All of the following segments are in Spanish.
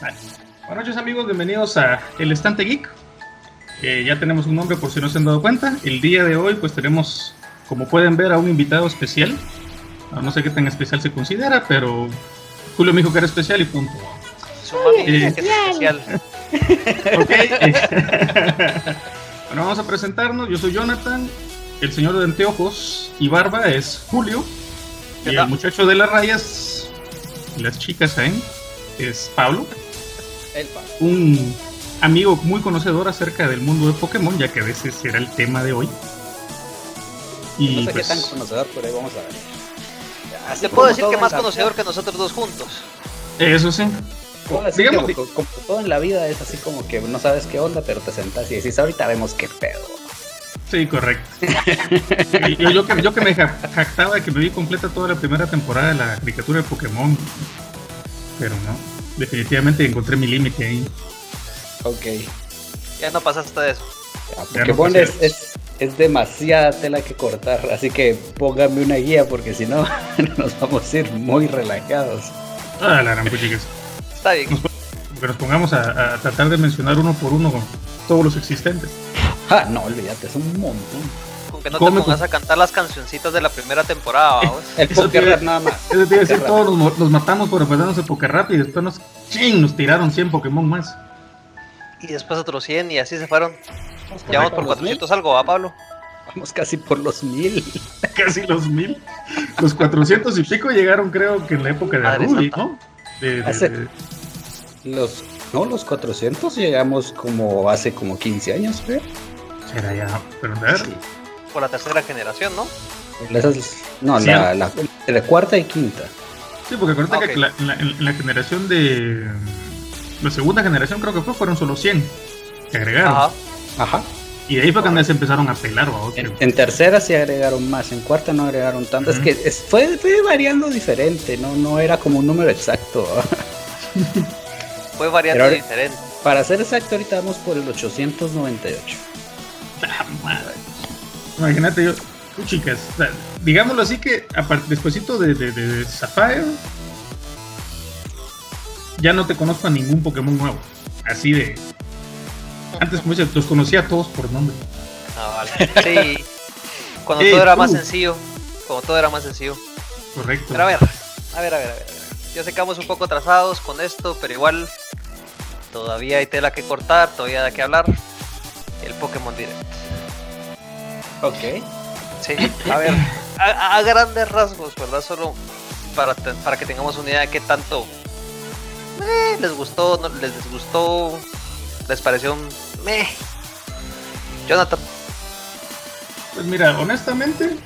Buenas noches amigos, bienvenidos a El Estante Geek. ya tenemos un nombre por si no se han dado cuenta. El día de hoy pues tenemos, como pueden ver, a un invitado especial. Ah, no sé qué tan especial se considera, pero Julio me dijo que era especial y punto. Su mami eh, que es especial. ok. bueno, vamos a presentarnos. Yo soy Jonathan. El señor de anteojos y barba es Julio. Y el muchacho de las rayas, las chicas ahí, es Pablo. Un amigo muy conocedor acerca del mundo de Pokémon, ya que a veces será el tema de hoy. Y no sé qué pues, tan conocedor, pero ahí vamos a ver. Te puedo decir que más conocedor que nosotros dos juntos. Eso sí. Digamos, como, todo en la vida es así como que no sabes qué onda, pero te sentás y decís, ahorita vemos qué pedo. Sí, correcto. yo, que, yo que me jactaba de que me vi completa toda la primera temporada de la caricatura de Pokémon, pero no, definitivamente encontré mi límite ahí. Ok. Ya no pasaste de eso. Pokémon es, es, demasiada tela que cortar, así que póngame una guía porque si no nos vamos a ir muy relajados. Ah, la gran chicas. Está bien. que nos pongamos a, tratar de mencionar uno por uno con todos los existentes. Ah, no, olvídate, es un montón. Con que no te pongas a cantar las cancioncitas de la primera temporada, vamos. El Poker nada más. Eso te decir, todos nos, matamos por aprendernos el Poker Rap y después nos, ching, nos tiraron 100 Pokémon más. Y después otros 100 y así se fueron. Ya vamos por 400 algo, ¿va, Pablo? Vamos casi por los 1000. casi los 1000. Los 400 y pico llegaron, creo que en la época de Ruby, ¿no? De, Los, no, los 400 llegamos como hace como 15 años, creo. Será ya, pero sí. Por la tercera generación, ¿no? no, la, la, cuarta y quinta. Sí, porque acuérdate que la, en, la, generación de. La segunda generación creo que fue, fueron solo 100 que agregaron. Ajá. Ajá. Y de ahí fue cuando se empezaron a pelar. ¿o? En, en, tercera sí agregaron más, en cuarta no agregaron tanto. Es que fue, fue, variando diferente, ¿no? No era como un número exacto. fue variando diferente. Para ser exacto, ahorita vamos por el 898. Imagínate yo, chicas, digámoslo así que despuésito de, de, de, Sapphire, ya no te conozco a ningún Pokémon nuevo. Así de, antes, como dices, los conocía a todos por nombre. Ah, vale. Sí. Cuando todo era más sencillo. Cuando todo era más sencillo. Correcto. Pero a ver, a ver, a ver, a ver. Ya sé que vamos un poco atrasados con esto, pero igual todavía hay tela que cortar, todavía hay que hablar. El Pokémon Direct. Ok. Sí, a ver, a, grandes rasgos, ¿verdad? Solo para, para que tengamos una idea de qué tanto eh, les gustó, no les disgustó, les pareció un meh. Jonathan. Pues mira, honestamente,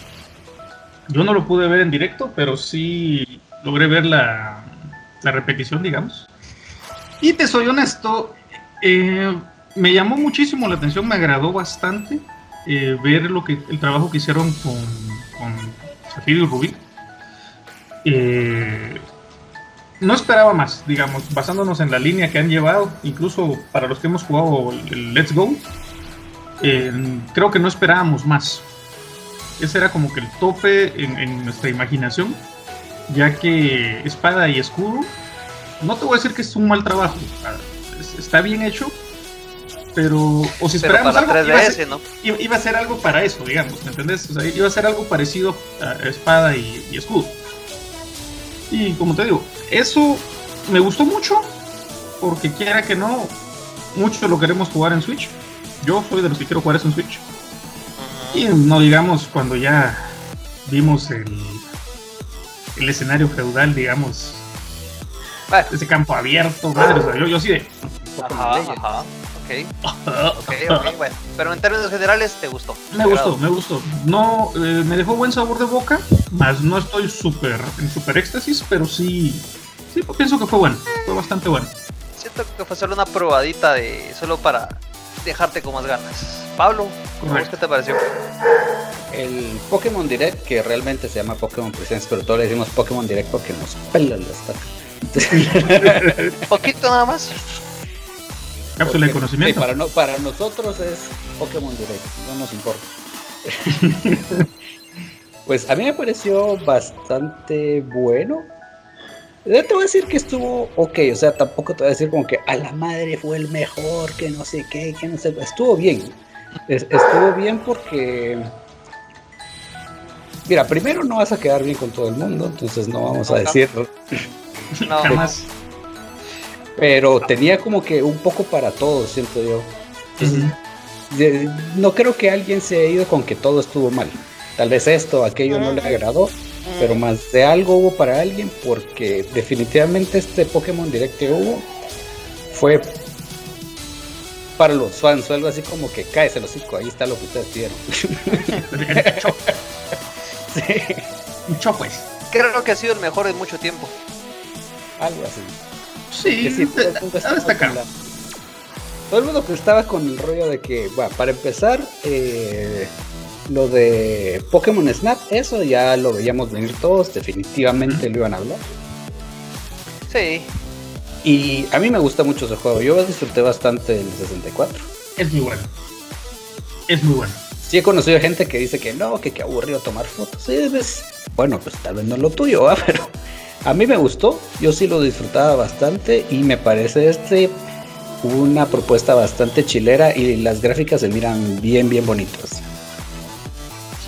yo no lo pude ver en directo, pero sí logré ver la, la repetición, digamos. Y te soy honesto, eh, me llamó muchísimo la atención, me agradó bastante eh, ver lo que el trabajo que hicieron con, con y Rubí. Eh, no esperaba más, digamos, basándonos en la línea que han llevado, incluso para los que hemos jugado el Let's Go, creo que no esperábamos más. Ese era como que el tope en, nuestra imaginación, ya que espada y escudo, no te voy a decir que es un mal trabajo, está bien hecho, pero o si esperábamos algo, iba, a ser, iba, a ser, algo para eso, digamos, ¿me entendés? iba a ser algo parecido a espada y escudo. Y como te digo, eso me gustó mucho, porque quiera que no, mucho lo queremos jugar en Switch. Yo soy de los que quiero jugar eso en Switch. Y no digamos cuando ya vimos el, el escenario feudal, digamos, ese campo abierto, madre, yo, yo sí de... Ajá, ajá. Ok. bueno. Pero en términos generales, ¿te gustó? Me gustó, me gustó. No, eh, me dejó buen sabor de boca, más no estoy súper en súper éxtasis, pero sí, sí, pienso que fue bueno, fue bastante bueno. Siento que fue solo una probadita de, solo para dejarte con más ganas. Pablo, ¿qué te pareció? El Pokémon Direct, que realmente se llama Pokémon Presents, pero todos le decimos Pokémon Direct porque nos pelan las Poquito nada más. Cápsula de conocimiento. para, no, para nosotros es Pokémon Direct, no nos importa. pues a mí me pareció bastante bueno. Te voy a decir que estuvo ok, o sea, tampoco te voy a decir como que a la madre fue el mejor, que no sé qué, que no sé. Estuvo bien. estuvo bien porque. Mira, primero no vas a quedar bien con todo el mundo, entonces no vamos a decirlo. No, jamás. Pero tenía como que un poco para todos, siento yo. no creo que alguien se haya ido con que todo estuvo mal. Tal vez esto, aquello no le agradó, pero más de algo hubo para alguien porque definitivamente este Pokémon Direct que hubo fue para los fans o algo así como que cáese los hocico, ahí está lo que ustedes pidieron. sí. Mucho pues. Creo que ha sido el mejor en mucho tiempo. Algo así. Sí, sí todo, el mundo que estaba con el rollo de que, bueno, para empezar, eh, lo de Pokémon Snap, eso ya lo veíamos venir todos, definitivamente lo iban a hablar. Sí. Y a mí me gusta mucho ese juego, yo disfruté bastante el 64. Es muy bueno. Es muy bueno. Sí he conocido gente que dice que no, que qué aburrido tomar fotos. Sí, pues, bueno, pues tal vez no es lo tuyo, pero a mí me gustó, yo sí lo disfrutaba bastante y me parece este una propuesta bastante chilera y las gráficas se miran bien, bien bonitas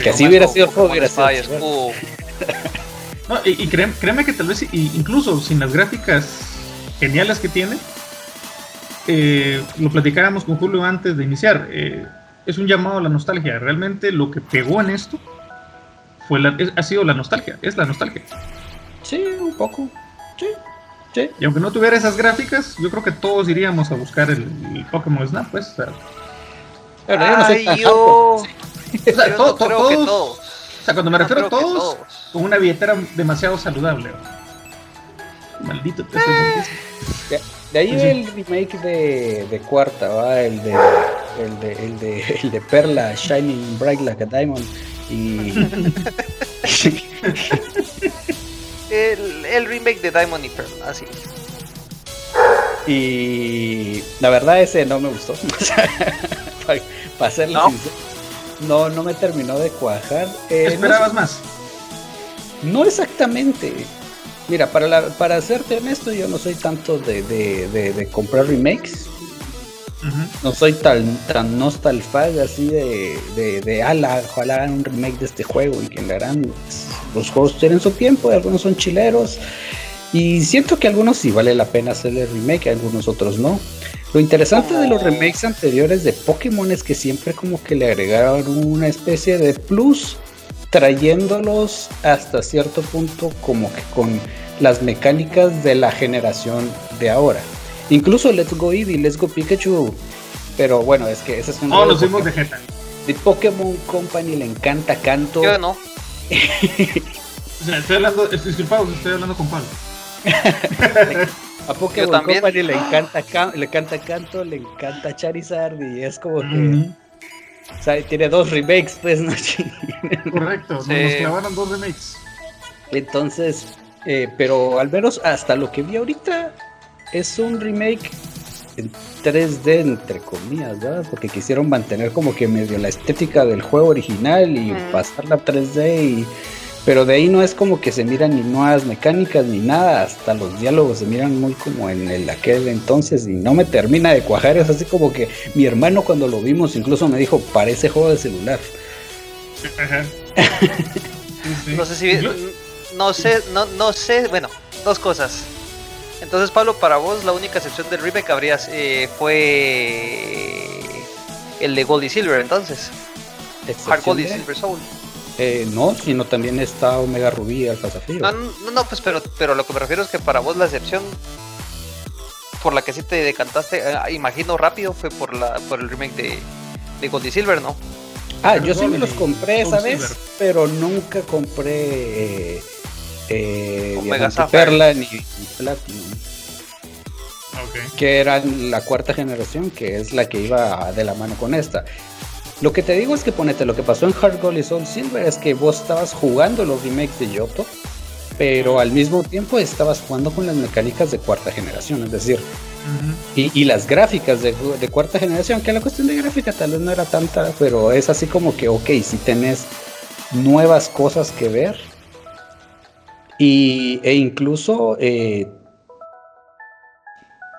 que así hubiera sido juego, hubiera sido. no, y, créeme, que tal vez incluso sin las gráficas geniales que tiene, eh, lo platicábamos con Julio antes de iniciar, eh, es un llamado a la nostalgia. Realmente lo que pegó en esto fue ha sido la nostalgia, es la nostalgia. Sí, un poco. Sí, sí. Y aunque no tuviera esas gráficas, yo creo que todos iríamos a buscar el, Pokémon Snap, pues. yo o sea, todos, O sea, cuando me refiero a todos, con una billetera demasiado saludable. Maldito te de, de ahí el remake de, de Cuarta, ¿va? El de, el de, el de, el de Perla, Shining Bright Like a Diamond. Y. el, el remake de Diamond y Perla, así. Y la verdad ese no me gustó. para, ¿No? sincero no, no me terminó de cuajar. Eh, ¿Esperabas más? No exactamente. Mira, para, la, para serte honesto, yo no soy tanto de, de, de, comprar remakes. No soy tan, tan nostalfag así de, de, ala, ojalá hagan un remake de este juego y que le harán. Los juegos tienen su tiempo, algunos son chileros. Y siento que algunos sí vale la pena hacerle remake, algunos otros no. Lo interesante de los remakes anteriores de Pokémon es que siempre como que le agregaron una especie de plus trayéndolos hasta cierto punto como que con las mecánicas de la generación de ahora. Incluso Let's Go Eevee, Let's Go Pikachu. Pero bueno, es que ese es un... Oh, los vimos de Jeta. De Pokémon Company le encanta canto. Yo no. o sea, estoy hablando, disculpado, estoy hablando con Pablo. A Pokémon Company le encanta, le canta canto, le encanta Charizard y es como que. O sea, tiene dos remakes, pues, ¿no? Correcto, nos clavaron dos remakes. Entonces, eh, pero al menos hasta lo que vi ahorita es un remake en 3D, entre comillas, ¿verdad? Porque quisieron mantener como que medio la estética del juego original y pasarla a 3D y pero de ahí no es como que se miran ni nuevas mecánicas ni nada, hasta los diálogos se miran muy como en el aquel entonces y no me termina de cuajar, es así como que mi hermano cuando lo vimos incluso me dijo, parece juego de celular. No sé si no sé, no, no sé, bueno, dos cosas. Entonces, Pablo, para vos la única excepción del remake habría eh, fue el de Gold y Silver, entonces. Hard Gold y Silver Soul. Eh, no, sino también está Omega Rubí Alfa Zafiro. No, no, no, pues pero, pero lo que me refiero es que para vos la excepción por la que sí te decantaste, eh, imagino rápido, fue por la por el remake de, de Gold y Silver, ¿no? Ah, yo sí me los compré esa vez, pero nunca compré eh, Perla ni, Platinum. Que eran la cuarta generación, que es la que iba de la mano con esta. Lo que te digo es que ponete, lo que pasó en Hard Gold y Soul Silver es que vos estabas jugando los remakes de Yoto, pero al mismo tiempo estabas jugando con las mecánicas de cuarta generación, es decir, y, las gráficas de, cuarta generación, que la cuestión de gráfica tal vez no era tanta, pero es así como que, ok, si tenés nuevas cosas que ver, Y, e incluso eh,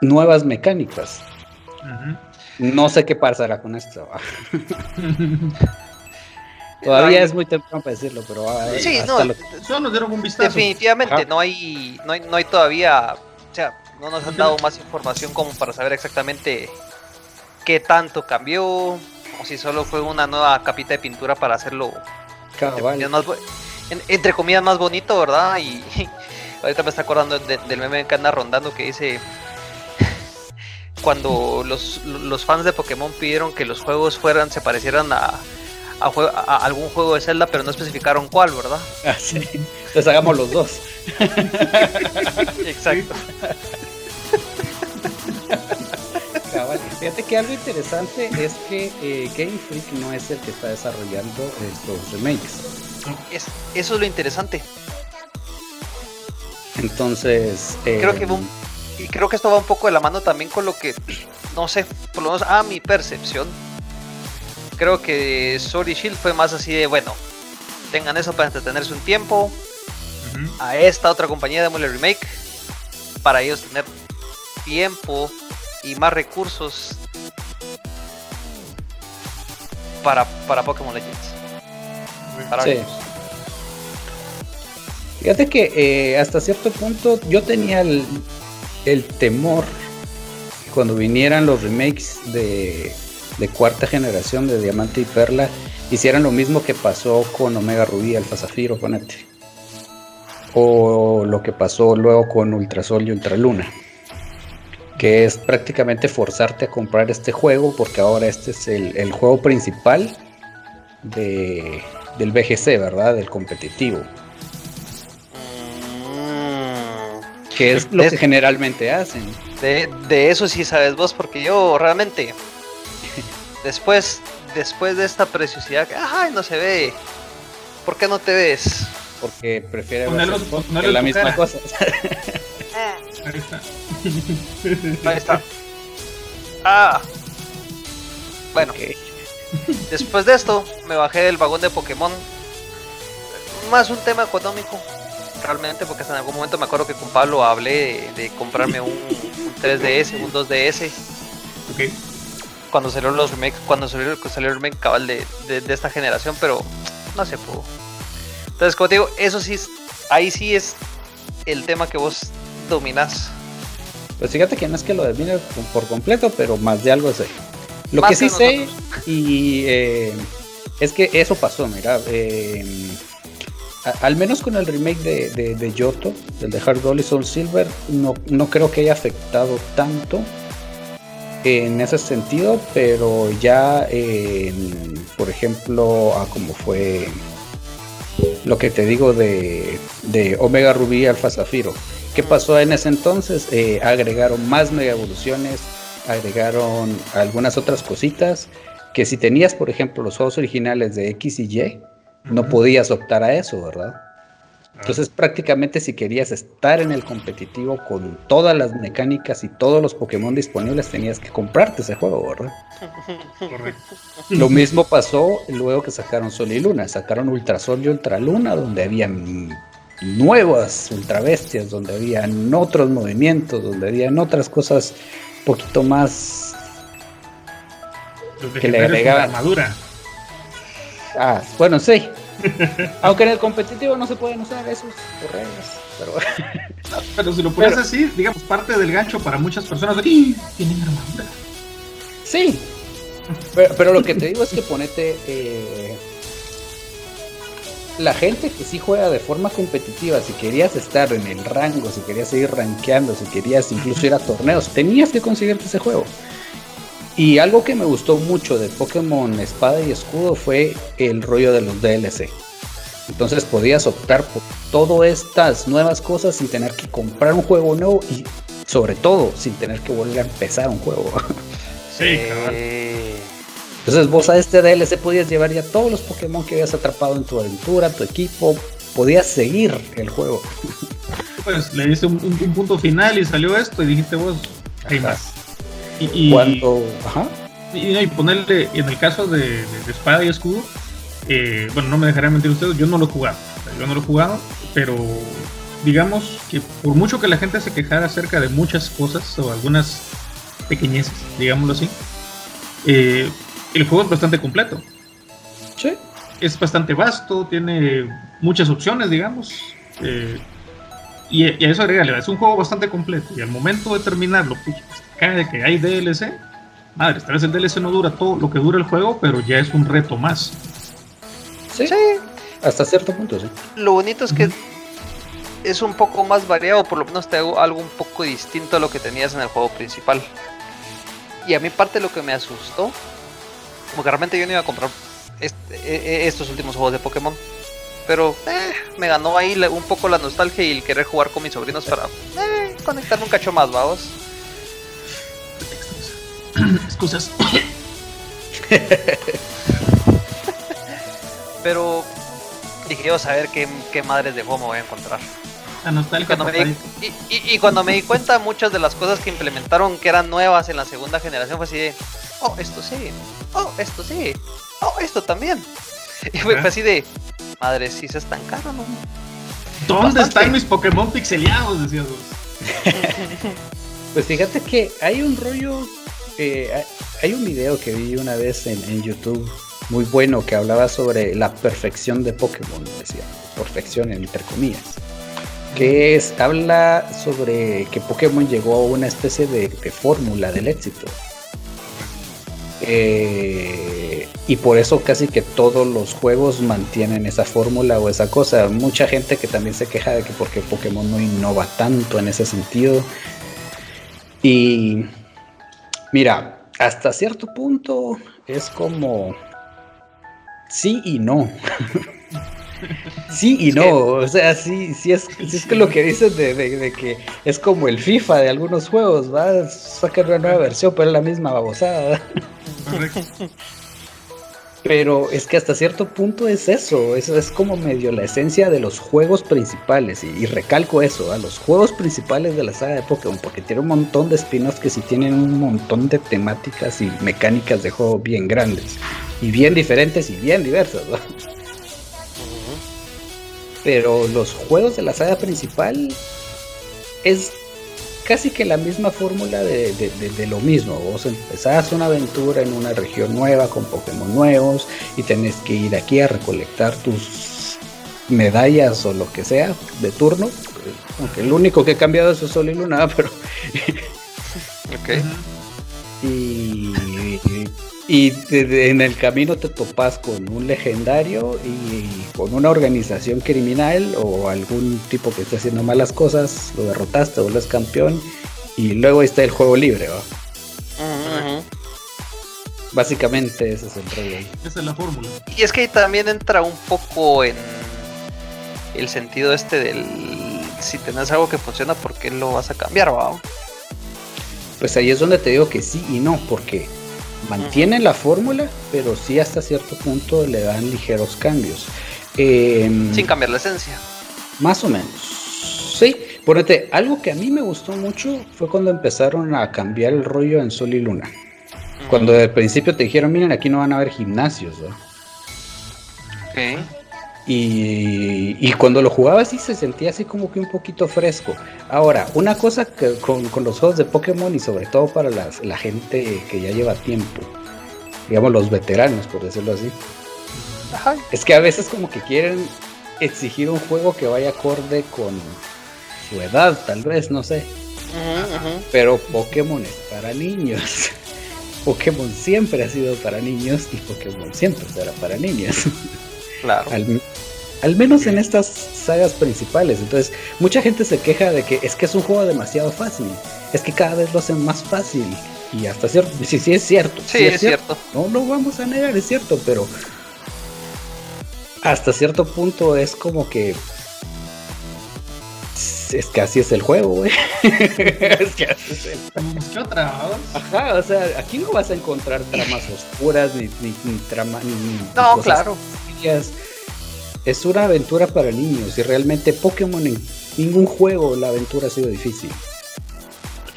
nuevas mecánicas. No sé qué pasará con esto. Todavía es muy temprano para decirlo, pero ah, sí, no, nos dieron un vistazo. Definitivamente no hay, no hay, no hay todavía, o sea, no nos han dado más información como para saber exactamente qué tanto cambió o si solo fue una nueva capita de pintura para hacerlo entre comillas más bonito, ¿verdad? Y, ahorita me está acordando del meme que anda rondando que dice cuando los, los fans de Pokémon pidieron que los juegos fueran se parecieran a, a, algún juego de Zelda, pero no especificaron cuál, ¿verdad? Ah, sí. Entonces hagamos los dos. Exacto. Fíjate que algo interesante es que eh, Game Freak no es el que está desarrollando estos remakes. Es, eso es lo interesante. Entonces. Creo que eh, y creo que esto va un poco de la mano también con lo que, no sé, por lo menos a mi percepción, creo que Sword Shield fue más así de, bueno, tengan eso para entretenerse un tiempo. A esta otra compañía de Mule Remake. Para ellos tener tiempo y más recursos para, para Pokémon Legends. Sí. Fíjate que eh, hasta cierto punto yo tenía el, el temor cuando vinieran los remakes de de cuarta generación de Diamante y Perla hicieran lo mismo que pasó con Omega Rubí, Alfa Zafiro, ponete. O lo que pasó luego con Ultrasol y Ultraluna. Que es prácticamente forzarte a comprar este juego porque ahora este es el, juego principal de, del BGC, ¿verdad? Del competitivo. Que es lo que generalmente hacen. De, de, eso sí sabes vos, porque yo realmente Después, después de esta preciosidad, ay, no se ve. ¿Por qué no te ves? Porque prefiere ver la misma cosa. Ahí está. Ahí está. Ah. Bueno. Después de esto, me bajé del vagón de Pokémon. Más un tema económico. Realmente, porque hasta en algún momento me acuerdo que con Pablo hablé de, comprarme un, un 3DS, un 2DS. Okay cuando salió los remakes, cuando salió, salió el remake cabal de, esta generación, pero no se pudo. Entonces, como te digo, eso sí, ahí sí es el tema que vos dominás. Pues fíjate que no es que lo domine por completo, pero más de algo sé. Lo que sí sé, y eh, es que eso pasó, mira. Eh, al menos con el remake de, de, de Yoto, el de Hard Gold y Soul Silver, no, no creo que haya afectado tanto en ese sentido, pero ya, por ejemplo, a como fue lo que te digo de, Omega Rubí y Alfa Zafiro. ¿Qué pasó en ese entonces? Eh, agregaron más mega evoluciones, agregaron algunas otras cositas que si tenías, por ejemplo, los juegos originales de X y Y, no podías optar a eso, ¿verdad? Entonces prácticamente si querías estar en el competitivo con todas las mecánicas y todos los Pokémon disponibles tenías que comprarte ese juego, ¿verdad? Correcto. Lo mismo pasó luego que sacaron Sol y Luna, sacaron Ultra Sol y Ultra Luna donde habían nuevas ultra bestias, donde habían otros movimientos, donde habían otras cosas poquito más que le agregaban armadura. Ah, bueno, sí, Aunque en el competitivo no se pueden usar esos correos. Pero, pero si lo puedes decir, digamos, parte del gancho para muchas personas. Tienen armadura. Sí. Pero, lo que te digo es que ponete. Eh, la gente que sí juega de forma competitiva, si querías estar en el rango, si querías seguir rankeando, si querías incluso ir a torneos, tenías que conseguirte ese juego. Y algo que me gustó mucho de Pokémon Espada y Escudo fue el rollo de los DLC. Entonces podías optar por todas estas nuevas cosas sin tener que comprar un juego nuevo y sobre todo sin tener que volver a empezar un juego. Sí, claro. Entonces vos a este DLC podías llevar ya todos los Pokémon que habías atrapado en tu aventura, tu equipo, podías seguir el juego. Pues le diste un, punto final y salió esto y dijiste vos, hay más. Y, Cuando, ajá. Y, ponerle, en el caso de, espada y escudo, eh, bueno, no me dejaré mentir ustedes, yo no lo he jugado. Yo no lo he jugado, pero digamos que por mucho que la gente se quejara acerca de muchas cosas o algunas pequeñeces, digámoslo así, eh, el juego es bastante completo. Sí. Es bastante vasto, tiene muchas opciones, digamos. Eh, y, a eso agrega, es un juego bastante completo. Y al momento de terminarlo, pues, cae que hay DLC. Madre, esta vez el DLC no dura todo lo que dura el juego, pero ya es un reto más. Sí. Hasta cierto punto, sí. Lo bonito es que es un poco más variado, por lo menos te hago algo un poco distinto a lo que tenías en el juego principal. Y a mí parte de lo que me asustó, porque realmente yo no iba a comprar e, e, estos últimos juegos de Pokémon, pero eh, me ganó ahí un poco la nostalgia y el querer jugar con mis sobrinos para eh, conectarme un cacho más, vamos. Excusas. pero dije yo saber qué, qué madres de juego me voy a encontrar. Y cuando, me di, cuenta, muchas de las cosas que implementaron que eran nuevas en la segunda generación fue así de, oh, esto sí, oh, esto sí, oh, esto también. Y fue, así de, madre, si se es tan caro, ¿no? ¿Dónde están mis Pokémon pixeleados? Decías pues fíjate que hay un rollo, eh, hay un video que vi una vez en, en YouTube muy bueno que hablaba sobre la perfección de Pokémon, decía, perfección entre comillas que es, habla sobre que Pokémon llegó a una especie de, fórmula del éxito. Eh, y por eso casi que todos los juegos mantienen esa fórmula o esa cosa. Mucha gente que también se queja de que porque Pokémon no innova tanto en ese sentido. Y mira, hasta cierto punto es como sí y no. Sí y no, o sea, sí, sí es, es que lo que dicen de, que es como el FIFA de algunos juegos, va a sacar una nueva versión, pero es la misma babosada. Pero es que hasta cierto punto es eso, eso es como medio la esencia de los juegos principales, y, recalco eso, a los juegos principales de la saga de Pokémon, porque tiene un montón de spin-offs que sí tienen un montón de temáticas y mecánicas de juego bien grandes, y bien diferentes y bien diversas, ¿no? Pero los juegos de la saga principal es casi que la misma fórmula de, lo mismo. Vos empezás una aventura en una región nueva con Pokémon nuevos y tenés que ir aquí a recolectar tus medallas o lo que sea de turno. Aunque el único que ha cambiado es Sol y Luna, pero. ok. Y y en el camino te topas con un legendario y con una organización criminal o algún tipo que esté haciendo malas cosas, lo derrotaste, vuelves campeón y luego está el juego libre, ¿va? Básicamente ese es el rollo. Esa es la fórmula. Y es que también entra un poco en el sentido este del si tenés algo que funciona, ¿por qué lo vas a cambiar, va? Pues ahí es donde te digo que sí y no, porque mantienen la fórmula, pero sí hasta cierto punto le dan ligeros cambios. Em, Sin cambiar la esencia. Más o menos. Sí, ponete, algo que a mí me gustó mucho fue cuando empezaron a cambiar el rollo en Sol y Luna. Cuando al principio te dijeron, miren, aquí no van a haber gimnasios. ¿no? Y, cuando lo jugaba así se sentía así como que un poquito fresco. Ahora, una cosa que con, los juegos de Pokémon y sobre todo para la gente que ya lleva tiempo, digamos los veteranos por decirlo así, es que a veces como que quieren exigir un juego que vaya acorde con su edad, tal vez, no sé. Pero Pokémon es para niños. Pokémon siempre ha sido para niños y Pokémon siempre será para niños. Claro. Al, menos en estas sagas principales. Entonces, mucha gente se queja de que es que es un juego demasiado fácil. Es que cada vez lo hacen más fácil. Y hasta cierto. Sí, sí, es cierto. Sí, es, cierto. No lo vamos a negar, es cierto, pero. Hasta cierto punto es como que. Es que así es el juego, güey. es que así es el ¿Qué otra? Ajá, o sea, aquí no vas a encontrar tramas oscuras ni, ni, ni trama. Ni, no, claro es una aventura para niños y realmente Pokémon en ningún juego la aventura ha sido difícil.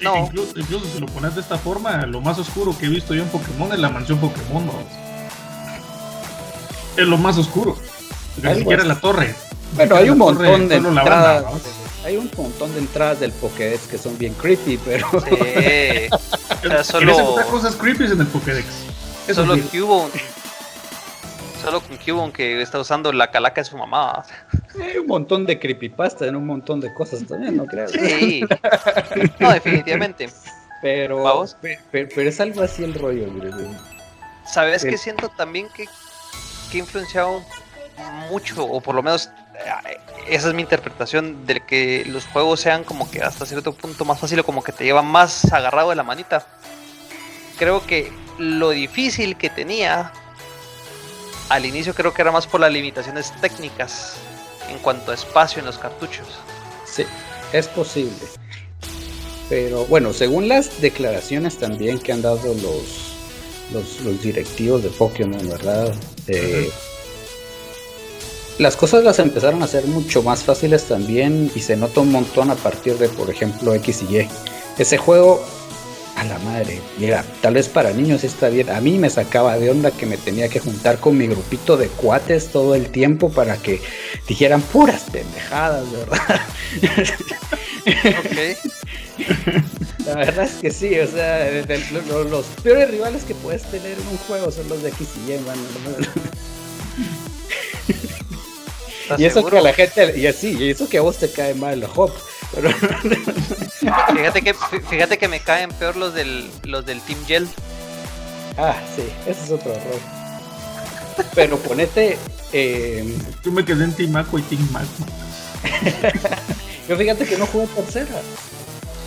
No. Incluso, si lo pones de esta forma, lo más oscuro que he visto yo en Pokémon es la mansión Pokémon. Es lo más oscuro. Ni siquiera la torre. Bueno, hay un montón de entradas. Hay un montón de entradas del Pokédex que son bien creepy, pero. Sí. O sea, Solo... cosas creepy en el Pokédex. Eso solo sí. Cubone. Solo con Cubone que está usando la calaca de su mamá. Hay un montón de creepypasta en un montón de cosas también, ¿no crees? Sí. No, definitivamente. Pero, Vamos. pero, es algo así el rollo, güey. ¿Sabes qué siento también que, que ha influenciado mucho, o por lo menos eh, esa es mi interpretación, de que los juegos sean como que hasta cierto punto más fácil o como que te llevan más agarrado de la manita? Creo que lo difícil que tenía al inicio creo que era más por las limitaciones técnicas en cuanto a espacio en los cartuchos. Sí, es posible. Pero bueno, según las declaraciones también que han dado los, los, los directivos de Pokémon, ¿verdad? Eh, Las cosas las empezaron a hacer mucho más fáciles también y se nota un montón a partir de, por ejemplo, X y Y. Ese juego, a la madre, mira, tal vez para niños está bien. A mí me sacaba de onda que me tenía que juntar con mi grupito de cuates todo el tiempo para que dijeran puras pendejadas, ¿verdad? Ok. La verdad es que sí, o sea, de- de- los peores rivales que puedes tener en un juego son los de X y Y, mano. ¿Estás Y eso seguro? que a la gente, y así, y eso que a vos te cae mal Hop. Pero, Fíjate que, fí- fíjate que me caen peor los del, los del Team Gel. ah, sí, ese es otro error. Pero ponete, eh, Yo me quedé en Team Aqua y Team Magma. yo fíjate que no jugué tercera.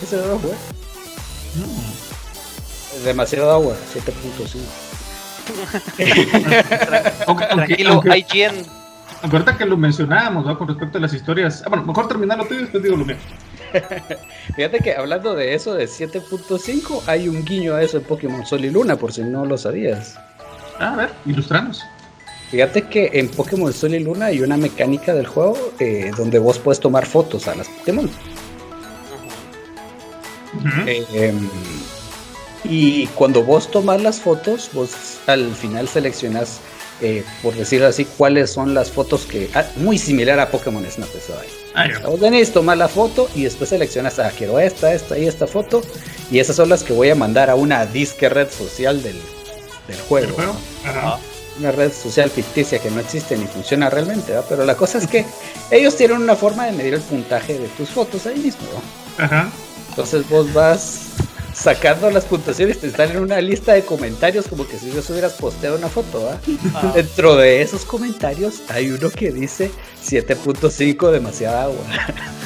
Ese no lo jugué. No. Demasiado agua, 7.5. Aunque, aunque- Tranquilo, aunque- IGN. Ahorita que lo mencionábamos, ¿no? Con respecto a las historias. Ah, bueno, mejor terminar lo tuyo y después digo lo mío. Fíjate que hablando de eso de 7.5, hay un guiño a eso en Pokémon Sol y Luna, por si no lo sabías. Ah, a ver, ilustranos. Fíjate que en Pokémon Sol y Luna hay una mecánica del juego eh, donde vos puedes tomar fotos a las Pokémon. Eh, em, y cuando vos tomas las fotos, vos al final seleccionas, eh, por decirlo así, cuáles son las fotos que... ah, muy similar a Pokémon Snap eso ahí. Ah, ya. Vos venís, la foto y después seleccionas, ah, quiero esta, esta y esta foto. Y esas son las que voy a mandar a una disque red social del, del juego. ¿El juego? ¿no? Ajá. Una red social ficticia que no existe ni funciona realmente, ¿verdad? Pero la cosa es que ellos tienen una forma de medir el puntaje de tus fotos ahí mismo. ¿no? Ajá. Entonces vos vas sacando las puntuaciones, te están en una lista de comentarios como que si vos hubieras posteado una foto. Ah. Dentro de esos comentarios hay uno que dice 7.5 demasiada agua.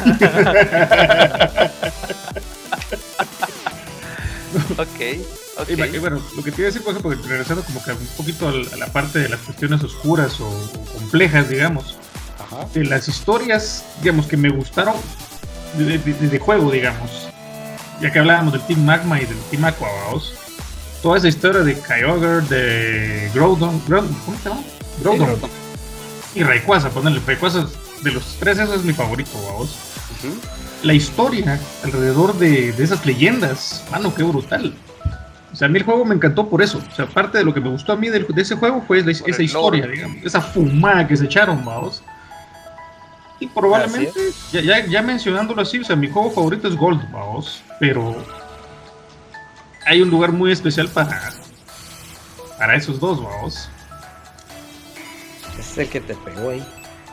Ok, ok. Y, bueno, lo que te iba a decir, por ejemplo, regresando como que un poquito al- a la parte de las cuestiones oscuras o, o complejas, digamos, de las historias, digamos, que me gustaron de- de juego, digamos, ya que hablábamos del Team Magma y del Team Aqua, vamos, toda esa historia de Kyogre, de Groudon, Groudon, ¿cómo se llama? Groudon. Y Rayquaza, ponerle Rayquaza, de los tres, eso es mi favorito, vamos. La historia alrededor de, de esas leyendas, mano, qué brutal. O sea, a mí el juego me encantó por eso. O sea, parte de lo que me gustó a mí de ese juego fue esa historia, digamos, esa fumada que se echaron, vamos. Y probablemente, ya, ya, ya mencionándolo así, o sea, mi juego favorito es Gold, vamos. Pero hay un lugar muy especial para, para esos dos, vamos. Es el que te pegó ahí.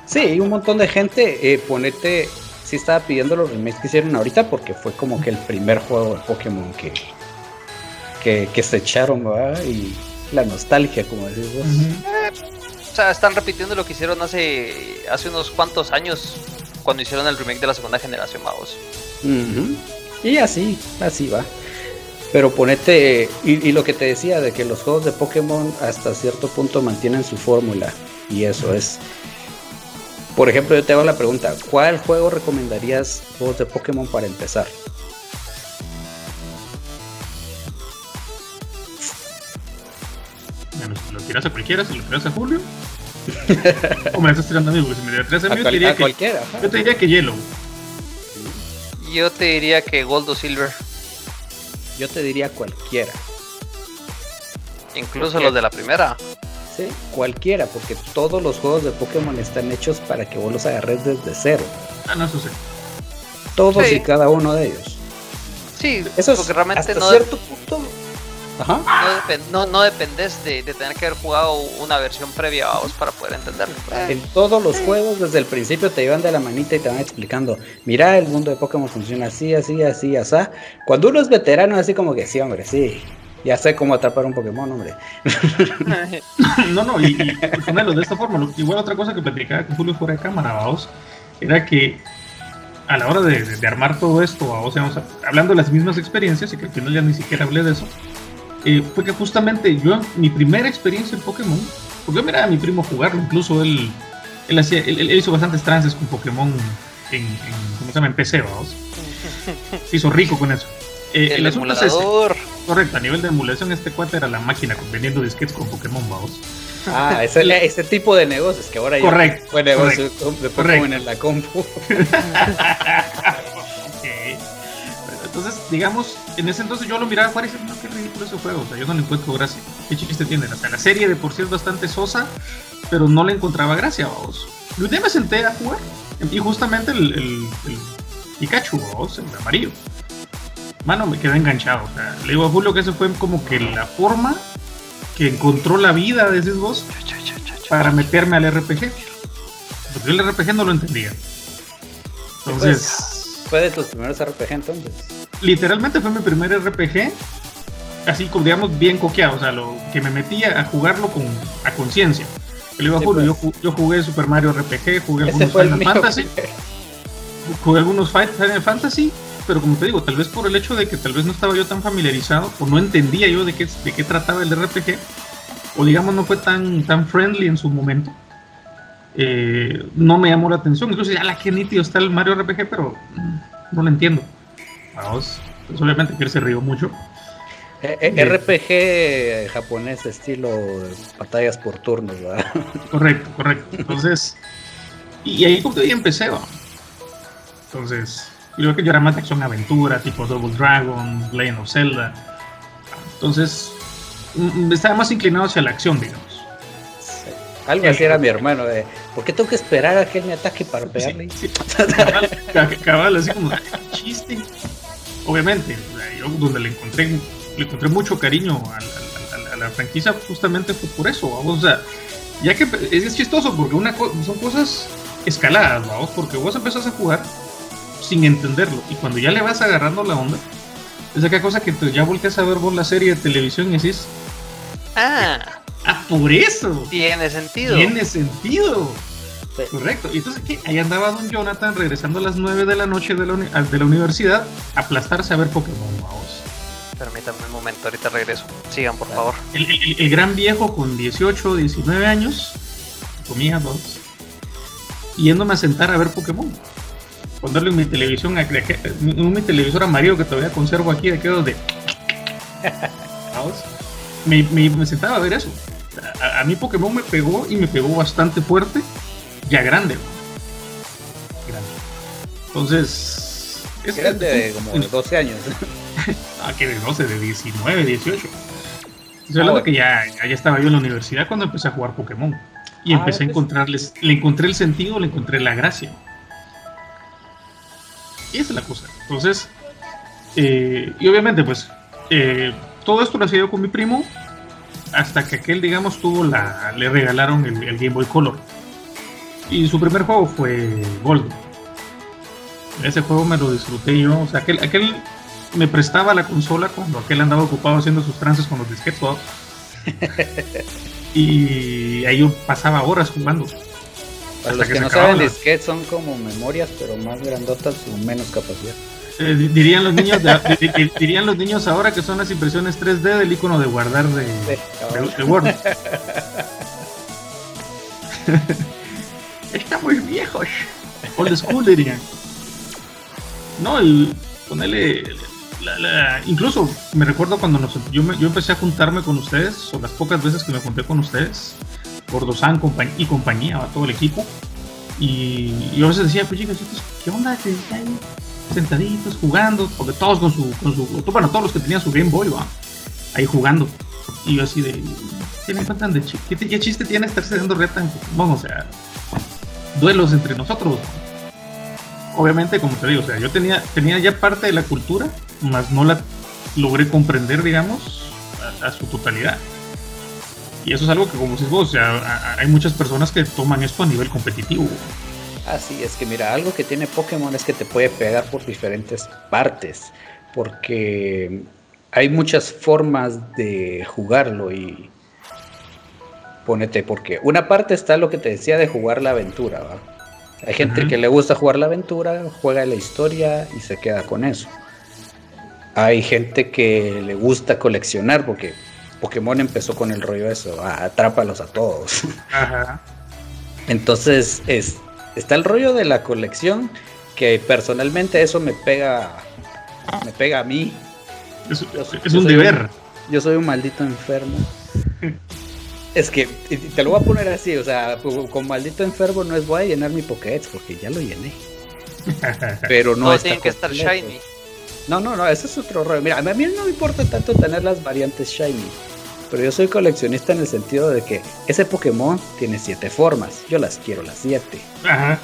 Sí, hay un montón de gente. Eh, ponete. Sí, estaba pidiendo los remakes que hicieron ahorita porque fue como que el primer juego de Pokémon que, que, que se echaron, ¿verdad? Y la nostalgia, como decís vos. O sea, están repitiendo lo que hicieron hace, hace unos cuantos años cuando hicieron el remake de la segunda generación, vamos. Y así, así va. Pero ponete, y, y lo que te decía de que los juegos de Pokémon hasta cierto punto mantienen su fórmula. Y eso es. Por ejemplo, yo te hago la pregunta, ¿cuál juego recomendarías vos de Pokémon para empezar? Bueno, si lo tiras a cualquiera, si lo tiras a Julio. O me estás tirando a mí, porque si me tiras a A, mí, yo te diría a que, yo te diría que Yellow. Yo te diría que Gold o Silver, Yo te diría cualquiera. incluso los de la primera. Sí, cualquiera, porque todos los juegos de Pokémon están hechos para que vos los agarres desde cero. Ah, no, eso sí. Todos y cada uno de ellos. Sí, eso es porque realmente hasta no cierto punto no, no, dependes de, tener que haber jugado una versión previa a vos para poder entenderlo. En todos los juegos, desde el principio te llevan de la manita y te van explicando: Mira, el mundo de Pokémon funciona así, así, así, así. Cuando uno es veterano, así como que sí, hombre, sí. Ya sé cómo atrapar un Pokémon, hombre. no, no, y, ponerlo de esta forma. Igual otra cosa que platicaba con Julio fuera de cámara, vamos, era que a la hora de, armar todo esto, o sea, hablando de las mismas experiencias, y que al final ya ni siquiera hablé de eso, eh, fue que justamente yo, mi primera experiencia en Pokémon, porque yo miraba a mi primo jugarlo, incluso él, él, hacía, él, hizo bastantes trances con Pokémon en, en, ¿cómo se llama? En PC, vamos. Se hizo rico con eso. Eh, el, emulador. correcto, a nivel de emulación, este cuate era la máquina vendiendo disquetes con Pokémon, vamos. Ah, ese, ese tipo de negocios que ahora correcto, ya fue negocio de Pokémon en la compu. Entonces, digamos, en ese entonces yo lo miraba jugar y decía, no, qué ridículo ese juego, o sea, yo no le encuentro gracia. ¿Qué chiste tiene? O sea, la serie de por sí es bastante sosa, pero no le encontraba gracia, vos. Y un día me senté a jugar, y justamente el, el, el Pikachu, vos, el amarillo. Mano, me quedé enganchado. O sea, le digo a Julio que eso fue como que la forma que encontró la vida, decís vos, para meterme al RPG. Porque yo el RPG no lo entendía. Entonces. Pues, ¿Fue de tus primeros RPG entonces? Literalmente fue mi primer RPG, así como digamos bien coqueado, o sea, lo que me metía a jugarlo con a conciencia. Pues. yo, jugué Super Mario RPG, jugué algunos Final Fantasy, jugué algunos Final Fantasy, pero como te digo, tal vez por el hecho de que tal vez no estaba yo tan familiarizado o no entendía yo de qué, de qué trataba el RPG, o digamos no fue tan, tan friendly en su momento. Eh, no me llamó la atención. Incluso ya la que nítido está el Mario RPG, pero no lo entiendo. Vamos, pues obviamente que él se rió mucho. Eh, eh, RPG japonés estilo batallas por turnos, ¿verdad? Correcto, correcto. Entonces, y, ahí como empecé, ¿va? Entonces, creo que yo era más de acción aventura, tipo Double Dragon, Legend of Zelda. Entonces, estaba más inclinado hacia la acción, digamos. Algo así era mi hermano, de ¿por qué tengo que esperar a que él me ataque para pegarle? cabal, así como chiste obviamente, yo donde le encontré, le encontré mucho cariño a, la franquicia justamente fue por eso, vamos, o sea, ya que es, chistoso porque una son cosas escaladas, vamos, porque vos empezás a jugar sin entenderlo y cuando ya le vas agarrando la onda, es aquella cosa que ya volteas a ver vos la serie de televisión y decís, ah, ah, por eso. Tiene sentido. Tiene sentido. Correcto. Y entonces aquí ahí andaba Don Jonathan regresando a las 9 de la noche de la, de la universidad a aplastarse a ver Pokémon. Vamos. Permítanme un momento, ahorita regreso. Sigan, por favor. El, gran viejo con 18, 19 años, comía dos, yéndome a sentar a ver Pokémon. Ponerle en mi televisión, en mi televisor amarillo que todavía conservo aquí, de quedo de. Vamos. Me, me, sentaba a ver eso. A, a mí Pokémon me pegó y me pegó bastante fuerte ya grande. grande. Entonces. Es grande de como 12 años. ah, que de 12, de 19, 18. Estoy hablando que ya, ya estaba yo en la universidad cuando empecé a jugar Pokémon. Y ah, empecé a encontrarles, le encontré el sentido, le encontré la gracia. Y esa es la cosa. Entonces, eh, y obviamente, pues, eh, todo esto lo hacía yo con mi primo, hasta que aquel, digamos, tuvo la, le regalaron el Game Boy Color. Y su primer juego fue Gold. Ese juego me lo disfruté yo. O sea, aquel, aquel me prestaba la consola cuando aquel andaba ocupado haciendo sus trances con los disquetes. y ahí yo pasaba horas jugando. Para los que, no saben, disquetes son como memorias, pero más grandotas con menos capacidad. Eh, dirían los niños dirían los niños ahora que son las impresiones 3D del icono de guardar de, de Word. estamos viejos. Old school dirían. No, el ponerle. incluso me recuerdo cuando nos, yo, yo empecé a juntarme con ustedes, o las pocas veces que me junté con ustedes, Gordosan y compañía, todo el equipo. Y yo a veces decía, pues chicos, ¿qué onda? Están sentaditos jugando, porque todos con su, con su, bueno, todos los que tenían su Game Boy, va, ahí jugando. Y yo así de, ¿qué me cuentan de chiste? ¿Qué, chiste tiene estarse dando reta en Pokémon? O sea, duelos entre nosotros. obviamente, como te digo, o sea, yo tenía, tenía ya parte de la cultura, más no la logré comprender, digamos, a, su totalidad. Y eso es algo que, como decís vos, o sea, hay muchas personas que toman esto a nivel competitivo. Así es que, mira, algo que tiene Pokémon es que te puede pegar por diferentes partes, porque hay muchas formas de jugarlo y ponete, porque una parte está lo que te decía de jugar la aventura, ¿va? Hay gente que le gusta jugar la aventura, juega la historia y se queda con eso. Hay gente que le gusta coleccionar porque Pokémon empezó con el rollo eso, atrápalos a todos. Entonces es, está el rollo de la colección que personalmente eso me pega, me pega a mí. Es, un deber. yo soy un maldito enfermo. Es que te lo voy a poner así, o sea, con maldito enfermo no es voy a llenar mi Pokédex porque ya lo llené. Pero no, tiene que estar shiny. No, no, no, ese es otro rollo. Mira, a mí no me importa tanto tener las variantes shiny. Pero yo soy coleccionista en el sentido de que ese Pokémon tiene siete formas. Yo las quiero las siete. Ajá.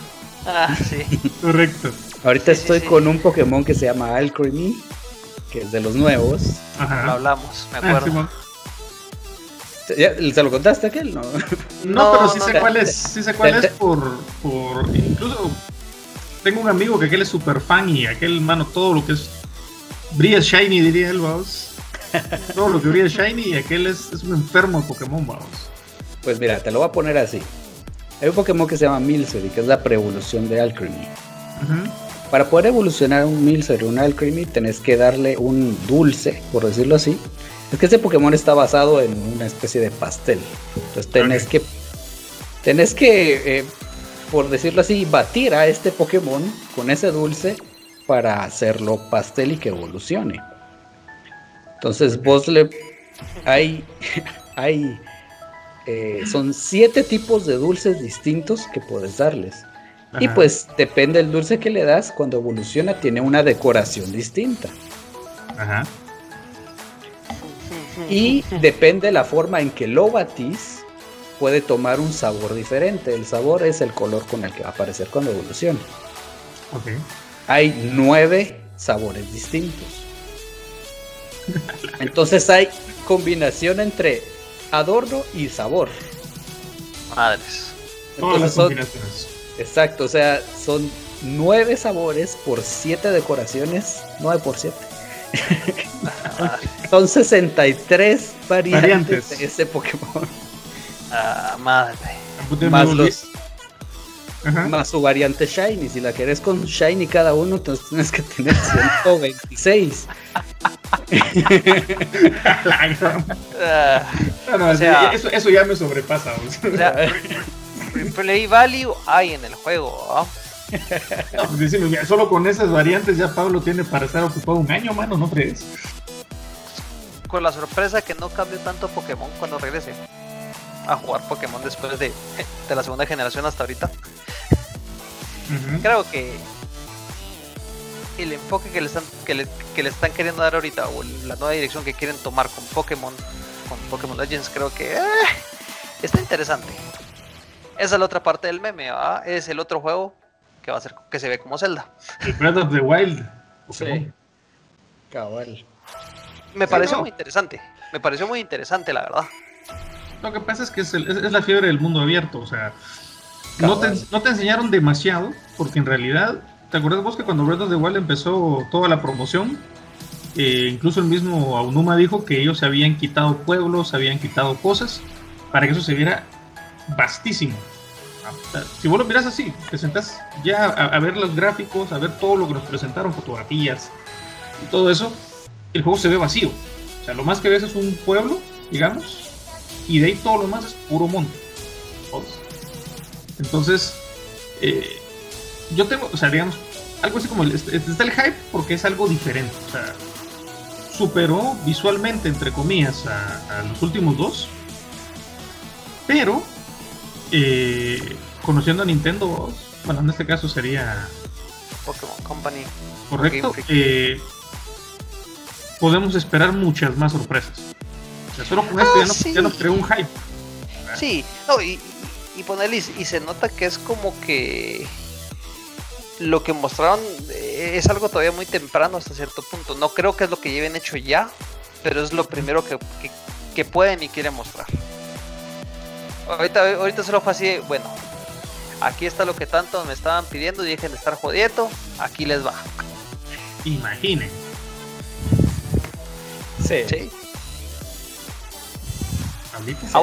Ah, sí. Correcto. Ahorita estoy con un Pokémon que se llama Alcremie, que es de los nuevos. Ajá. Lo hablamos, me ah, ¿Se lo contaste a aquel? No, no, pero sí sé cuál es. Sí sé cuál es por, por. Incluso tengo un amigo que aquel es super fan y aquel, mano, todo lo que es. Brilla shiny, diría él, vamos. todo lo que brilla shiny y aquel es, es un enfermo de Pokémon, vamos. Pues mira, te lo voy a poner así. Hay un Pokémon que se llama Milcery, que es la pre-evolución de Alcremie. Para poder evolucionar un Milcery, un Alcremie, tenés que darle un dulce, por decirlo así, es que este Pokémon está basado en una especie de pastel. Entonces tenés que. Tenés que, eh, por decirlo así, batir a este Pokémon con ese dulce para hacerlo pastel y que evolucione. Entonces vos le. Hay. hay. Eh, son siete tipos de dulces distintos que puedes darles. Y pues depende del dulce que le das, cuando evoluciona tiene una decoración distinta. Ajá. Y depende de la forma en que lo batís, puede tomar un sabor diferente. El sabor es el color con el que va a aparecer cuando evolucione. Hay nueve sabores distintos. Entonces hay combinación entre adorno y sabor. Madres. Exacto, o sea, son nueve sabores por siete decoraciones, nueve por siete. Son 63 variantes, de ese Pokémon. Ah, madre. Más, los, más su variante Shiny. Si la querés con Shiny cada uno, entonces tienes que tener 126. Ah, eso, ya me sobrepasa. play value hay en el juego. Solo con esas variantes ya Pablo tiene para estar ocupado un año, mano, ¿no crees? Con la sorpresa que no cambie tanto Pokémon cuando regrese a jugar Pokémon después de, de la segunda generación hasta ahorita. Creo que el enfoque que le, están, que, le, que le están queriendo dar ahorita o la nueva dirección que quieren tomar con Pokémon, con Pokémon Legends, creo que eh, está interesante. Esa es la otra parte del meme, es el otro juego que va a ser que se ve como Zelda. El Breath of the Wild. Sí. Cabal. Me pareció muy interesante. Me pareció muy interesante, la verdad. Lo que pasa es que es, la fiebre del mundo abierto. O sea, no te, no te, enseñaron demasiado, porque en realidad, ¿te acuerdas vos que cuando Breath of the Wild empezó toda la promoción? Eh, incluso el mismo Aonuma dijo que ellos se habían quitado pueblos, habían quitado cosas, para que eso se viera vastísimo si vos lo miras así, te sentás ya a, ver los gráficos, a ver todo lo que nos presentaron, fotografías y todo eso, el juego se ve vacío. O sea, lo más que ves es un pueblo, digamos, y de ahí todo lo más es puro monte. Entonces, eh, yo tengo, o sea, digamos, algo así como, está el hype porque es algo diferente. O sea, superó visualmente, entre comillas, a los últimos dos, pero eh, conociendo a Nintendo, bueno, en este caso sería Pokémon Company. Correcto. Eh, podemos esperar muchas más sorpresas. O sea, solo con esto ya, nos, ah, creó un hype. Sí, no, y, y, y se nota que es como que lo que mostraron eh, es algo todavía muy temprano hasta cierto punto. No creo que es lo que lleven hecho ya, pero es lo primero que, que, pueden y quieren mostrar. Ahorita, ahorita solo fue así, bueno, aquí está lo que tanto me estaban pidiendo, y dejen de estar jodiendo, aquí les va. Imaginen. Sí. sí.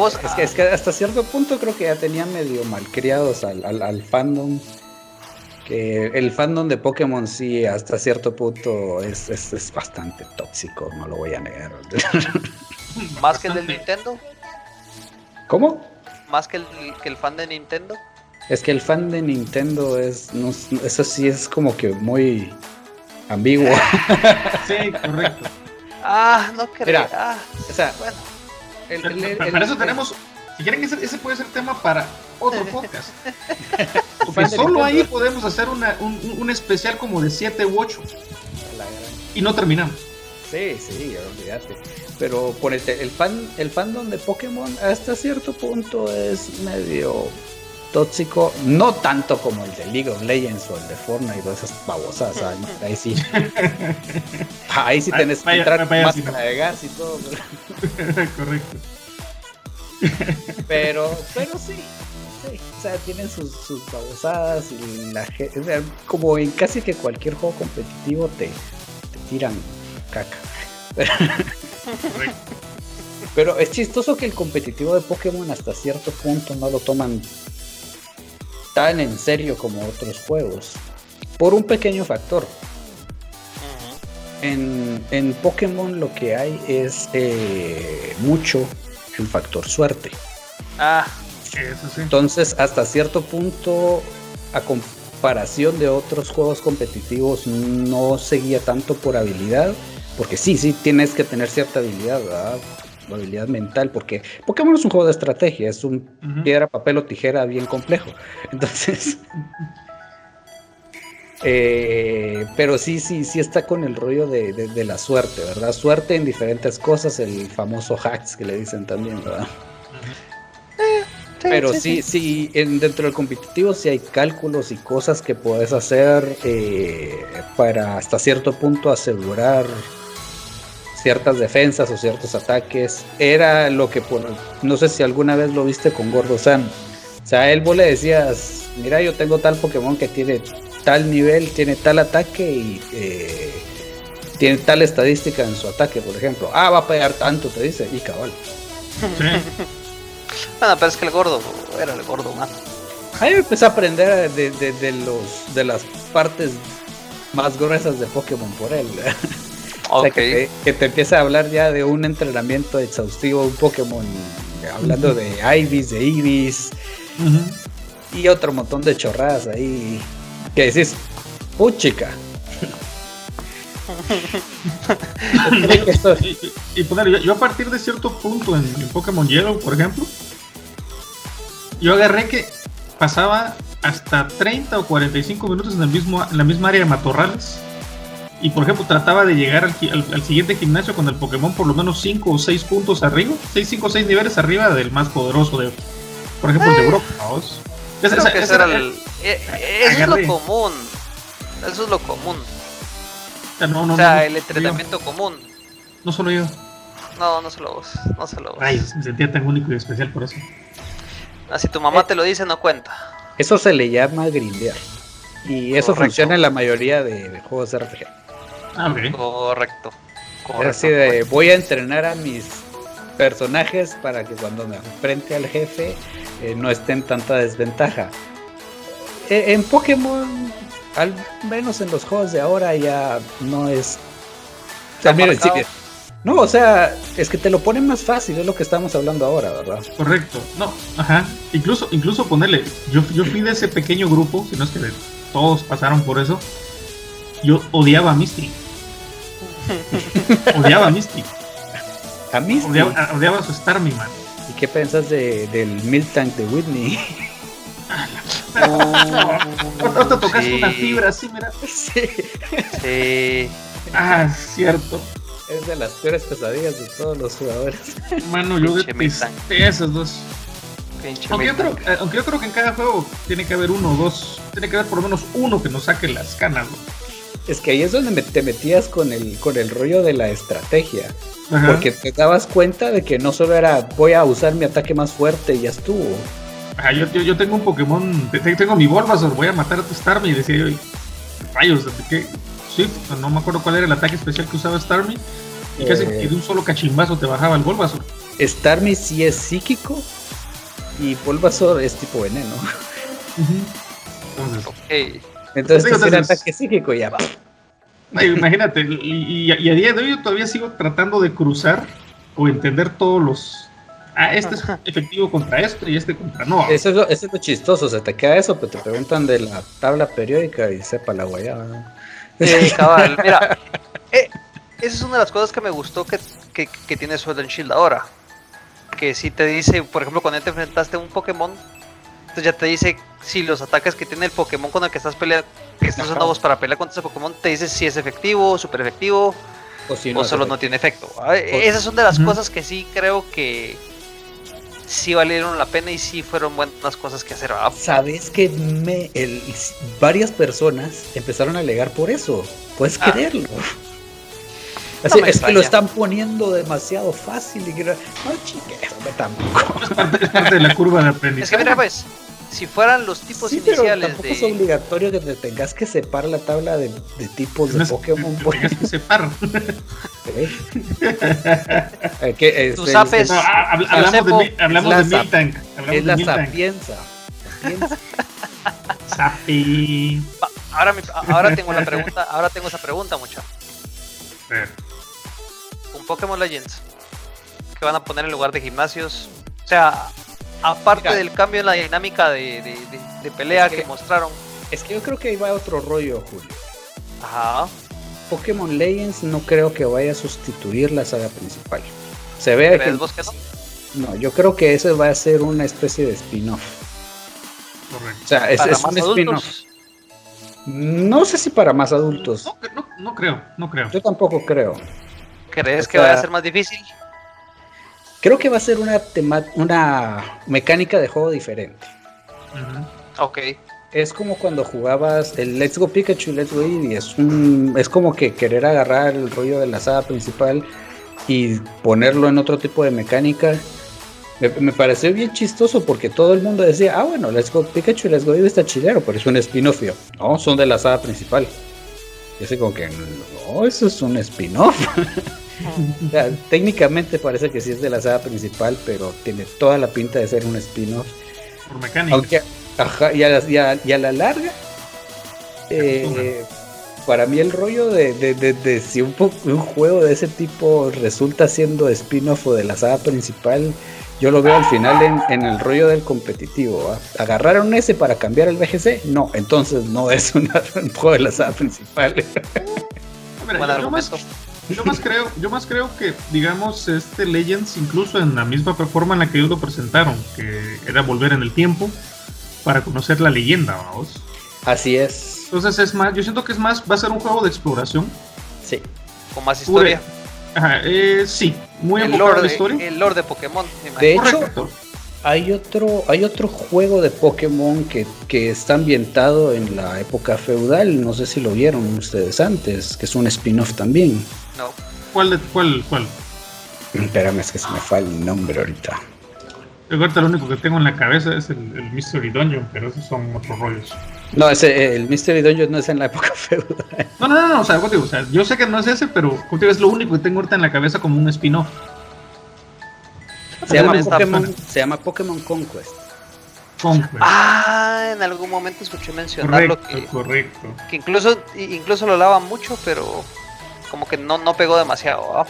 es, que, es que hasta cierto punto creo que ya tenían medio malcriados al, al, al fandom que el fandom de Pokémon sí hasta cierto punto es, es, bastante tóxico, no lo voy a negar. ¿Más que el del Nintendo? ¿Cómo? ¿Más que el, que el fan de Nintendo? Es que el fan de Nintendo es, no, eso sí es como que muy ambiguo. sí, correcto. Ah, no creo. Ah, o sea, bueno. para eso tenemos, si quieren, ese, ese puede ser tema para otro podcast. Porque solo ahí podemos hacer una, un, especial como de 7 u 8. Y no terminamos. Sí, sí, olvídate. Pero por el, fan, el fandom de Pokémon hasta cierto punto es medio tóxico, no tanto como el de League of Legends o el de Fortnite y esas babosas, ahí sí. ahí sí tenés que entrar más de gas y todo. Correcto. Pero, pero sí, o sea, tienen sus, sus babosadas y la como en casi que cualquier juego competitivo te, tiran caca. Pero es chistoso que el competitivo de Pokémon hasta cierto punto no lo toman tan en serio como otros juegos. Por un pequeño factor. En, en Pokémon lo que hay es eh, mucho el factor suerte. Ah, entonces, hasta cierto punto, a comparación de otros juegos competitivos, no seguía tanto por habilidad, porque sí, sí, tienes que tener cierta habilidad, ¿verdad? habilidad mental, porque Pokémon es un juego de estrategia, es un piedra, papel o tijera bien complejo. Entonces, eh, pero sí, sí, sí está con el rollo de, la suerte, ¿verdad? Suerte en diferentes cosas, el famoso hacks que le dicen también, ¿verdad? Pero sí, sí, en, dentro del competitivo sí hay cálculos y cosas que puedes hacer eh, para hasta cierto punto asegurar ciertas defensas o ciertos ataques. Era lo que por, no sé si alguna vez lo viste con Gordo Sam. O sea, a él vos le decías, mira, yo tengo tal Pokémon que tiene tal nivel, tiene tal ataque y eh, tiene tal estadística en su ataque, por ejemplo. Ah, va a pegar tanto, te dice, y cabal. Bueno, pero es que el gordo era el gordo, más. Ahí empecé a aprender de, los, de las partes más gruesas de Pokémon por él. que, te, empieza a hablar ya de un entrenamiento exhaustivo un Pokémon, hablando de Ibis, de Ibis, y otro montón de chorradas ahí. Que decís, puchica. y, poner, yo, a partir de cierto punto en, en Pokémon Yellow, por ejemplo, yo agarré que pasaba hasta 30 o 45 minutos en, el mismo, en la misma área de matorrales. Y por ejemplo, trataba de llegar al, siguiente gimnasio con el Pokémon por lo menos 5 o 6 puntos arriba, 6, 5 o 6 niveles arriba del más poderoso de, por ejemplo, el de Brock. eso es lo común. Eso es lo común. o sea, el entrenamiento común. No solo yo. No, no solo vos. No solo vos. Ay, me sentía tan único y especial por eso. Ah, si tu mamá te lo dice, no cuenta. Eso se le llama grindear. Y eso funciona en la mayoría de, juegos de RPG. Ah, Correcto. Así de, voy a entrenar a mis personajes para que cuando me enfrente al jefe eh, no esté en tanta desventaja. E, en Pokémon, al menos en los juegos de ahora, ya no es. También el no, o sea, es que te lo ponen más fácil, es lo que estamos hablando ahora, ¿verdad? Correcto. No, ajá. Incluso, incluso ponerle, yo, yo fui de ese pequeño grupo, si no es que todos pasaron por eso. Yo odiaba a Misty. Odiaba a Misty. A Misty. Odiaba, odiaba su Starmie, man. ¿Y qué piensas de, del Milk Tank de Whitney? oh, te tocaste una fibra así, mira. Sí. Sí. Ah, cierto. Es de las peores pesadillas de todos los jugadores. Mano, yo detesté esas dos. Aunque yo, creo, eh, aunque yo, creo, que en cada juego tiene que haber uno o dos, tiene que haber por lo menos uno que nos saque las canas. Es que ahí es donde te metías con el, con el rollo de la estrategia. Porque te dabas cuenta de que no solo era voy a usar mi ataque más fuerte y ya estuvo. Ajá, yo, yo, tengo un Pokémon, tengo mi Bulbasaur, voy a matar a tu Starmie. Y decía yo, rayos, ¿qué? Sí, no me acuerdo cuál era el ataque especial que usaba Starmie. Y casi eh. de un solo cachimbazo te bajaba el Bulbasaur. Starmie sí es psíquico y Bulbasaur es tipo veneno. Entonces, Entonces, es un ataque psíquico y ya va. Imagínate, y, a día de hoy yo todavía sigo tratando de cruzar o entender todos los. Ah, este es efectivo contra esto y este contra no. Eso es lo, eso es lo chistoso, se te queda eso, pero te preguntan de la tabla periódica y sepa la guayaba. Sí, cabal, mira, eh, esa es una de las cosas que me gustó que, que, que tiene Sword and Shield ahora. Que si te dice, por ejemplo, cuando te enfrentaste a un Pokémon, entonces ya te dice si los ataques que tiene el Pokémon con el que estás peleando, que estás usando vos para pelear contra ese Pokémon, te dice si es efectivo, super efectivo, o, solo no tiene efecto. Esas son de las cosas que sí creo que sí valieron la pena y sí fueron buenas cosas que hacer. Sabes que me, varias personas empezaron a alegar por eso. Puedes ah. creerlo. Es que lo están poniendo demasiado fácil y que no, chique, tampoco. Es parte, de la curva de aprendizaje. Es que mira, pues, si fueran los tipos sí, iniciales pero es obligatorio que te tengas que separar la tabla de, de tipos de Pokémon. Te, tengas que separar. ¿Qué, Tú sabes. No, hablamos de, hablamos de Miltank. Es la sapienza. Sapi. Ahora, ahora tengo la pregunta, ahora tengo esa pregunta, mucho. Un Pokémon Legends que van a poner en lugar de gimnasios. O sea, aparte del cambio en la dinámica de, pelea que, mostraron. Es que yo creo que ahí va otro rollo, Julio. Ajá. Pokémon Legends no creo que vaya a sustituir la saga principal. Se ve que, no? no? yo creo que ese va a ser una especie de spin-off. Correcto. O sea, es, un spin-off. No sé si para más adultos. No, creo, no creo. Yo tampoco creo. ¿Crees que va a ser más difícil? Creo que va a ser una, una mecánica de juego diferente. Ok. Es como cuando jugabas el Let's Go Pikachu Let's Go Eevee. Es, un, es como que querer agarrar el rollo de la saga principal y ponerlo en otro tipo de mecánica. Me, pareció bien chistoso porque todo el mundo decía, ah, bueno, Let's Go Pikachu y Let's Go Eevee está chilero, pero es un spin-off. No, son de la saga principal. Y así como que, no, eso es un spin-off. técnicamente parece que sí es de la saga principal, pero tiene toda la pinta de ser un spin-off. Por mecánica. y, a la, larga, eh, para mí el rollo de, si un, un, juego de ese tipo resulta siendo spin-off o de la saga principal, yo lo veo al final en, el rollo del competitivo. ¿Agarraron ese para cambiar el BGC? No, entonces no es un juego de la saga principal. Yo más creo, yo más creo que, digamos, este Legends, incluso en la misma forma en la que ellos lo presentaron, que era volver en el tiempo para conocer la leyenda, vamos. Así es. Entonces es más, yo siento que es más, va a ser un juego de exploración. Sí. Con más historia. Ajá, eh, sí, muy el lore, de historia. El lore de Pokémon. De hecho, hay otro, hay otro juego de Pokémon que, que, está ambientado en la época feudal, no sé si lo vieron ustedes antes, que es un spin-off también. No. ¿Cuál, cuál, cuál? Espérame, es que se me fue el nombre ahorita. Yo ahorita lo único que tengo en la cabeza es el, Mystery Dungeon, pero esos son otros rollos. No, ese, el Mystery Dungeon no es en la época feudal. No, no, no, no o, sea, o sea, yo sé que no es ese, pero es lo único que tengo ahorita en la cabeza como un spin-off. Se, llama Pokémon, se llama Pokémon Conquest. Conquest. Ah, en algún momento escuché mencionarlo correcto, que, correcto. que incluso, incluso lo lava mucho, pero como que no, no pegó demasiado.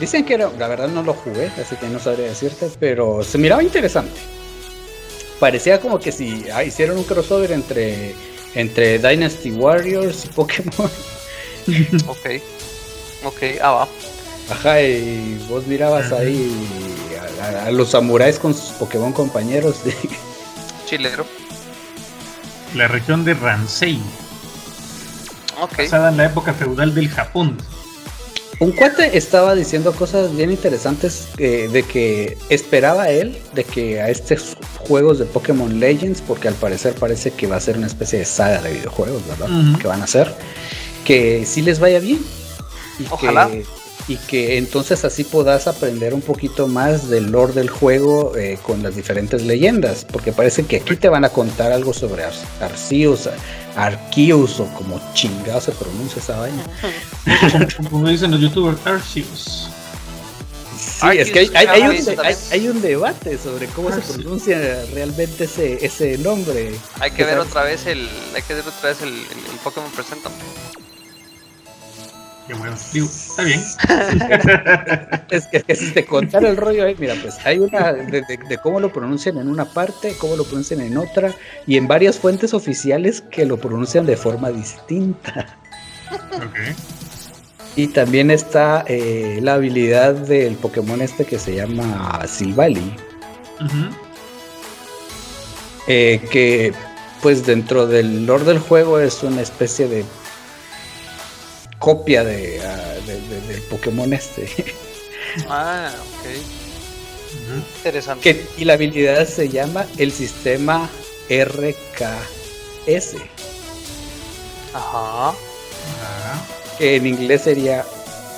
Dicen que era, la verdad no lo jugué, así que no sabría decirte, pero se miraba interesante. Parecía como que si ah, hicieron un crossover entre, entre Dynasty Warriors y Pokémon. ok, ok, ah va. Ajá, y vos mirabas ahí a, los samuráis con sus Pokémon compañeros. Chilero. La región de Ransei. Okay. Basada en la época feudal del Japón. Un cuate estaba diciendo cosas bien interesantes eh, de que esperaba él de que a estos juegos de Pokémon Legends, porque al parecer parece que va a ser una especie de saga de videojuegos, ¿verdad? Que van a hacer, que sí les vaya bien. Y Ojalá. Que, y que entonces así puedas aprender un poquito más del lore del juego eh, con las diferentes leyendas, porque parece que aquí te van a contar algo sobre Ar Arceus, Arceus o como chingado se pronuncia esa vaina. como, dicen los youtubers, Arceus. Sí, es que hay, hay, hay, un, hay, un, debate sobre cómo se pronuncia realmente ese, ese nombre. Hay que ver otra vez el, hay que ver otra vez el, el, el Pokémon Presenta. Qué bueno, digo, está bien. es, que, es, que, si te contara el rollo ahí, mira, pues hay una de, de, de, cómo lo pronuncian en una parte, cómo lo pronuncian en otra, y en varias fuentes oficiales que lo pronuncian de forma distinta. Ok. Y también está eh, la habilidad del Pokémon este que se llama Silvally. Uh -huh. eh, que pues dentro del lore del juego es una especie de copia de, uh, de, de, del Pokémon este. Ah, ok. Uh -huh. Interesante. Que, y la habilidad se llama el sistema RKS. Ajá. Ajá. Que en inglés sería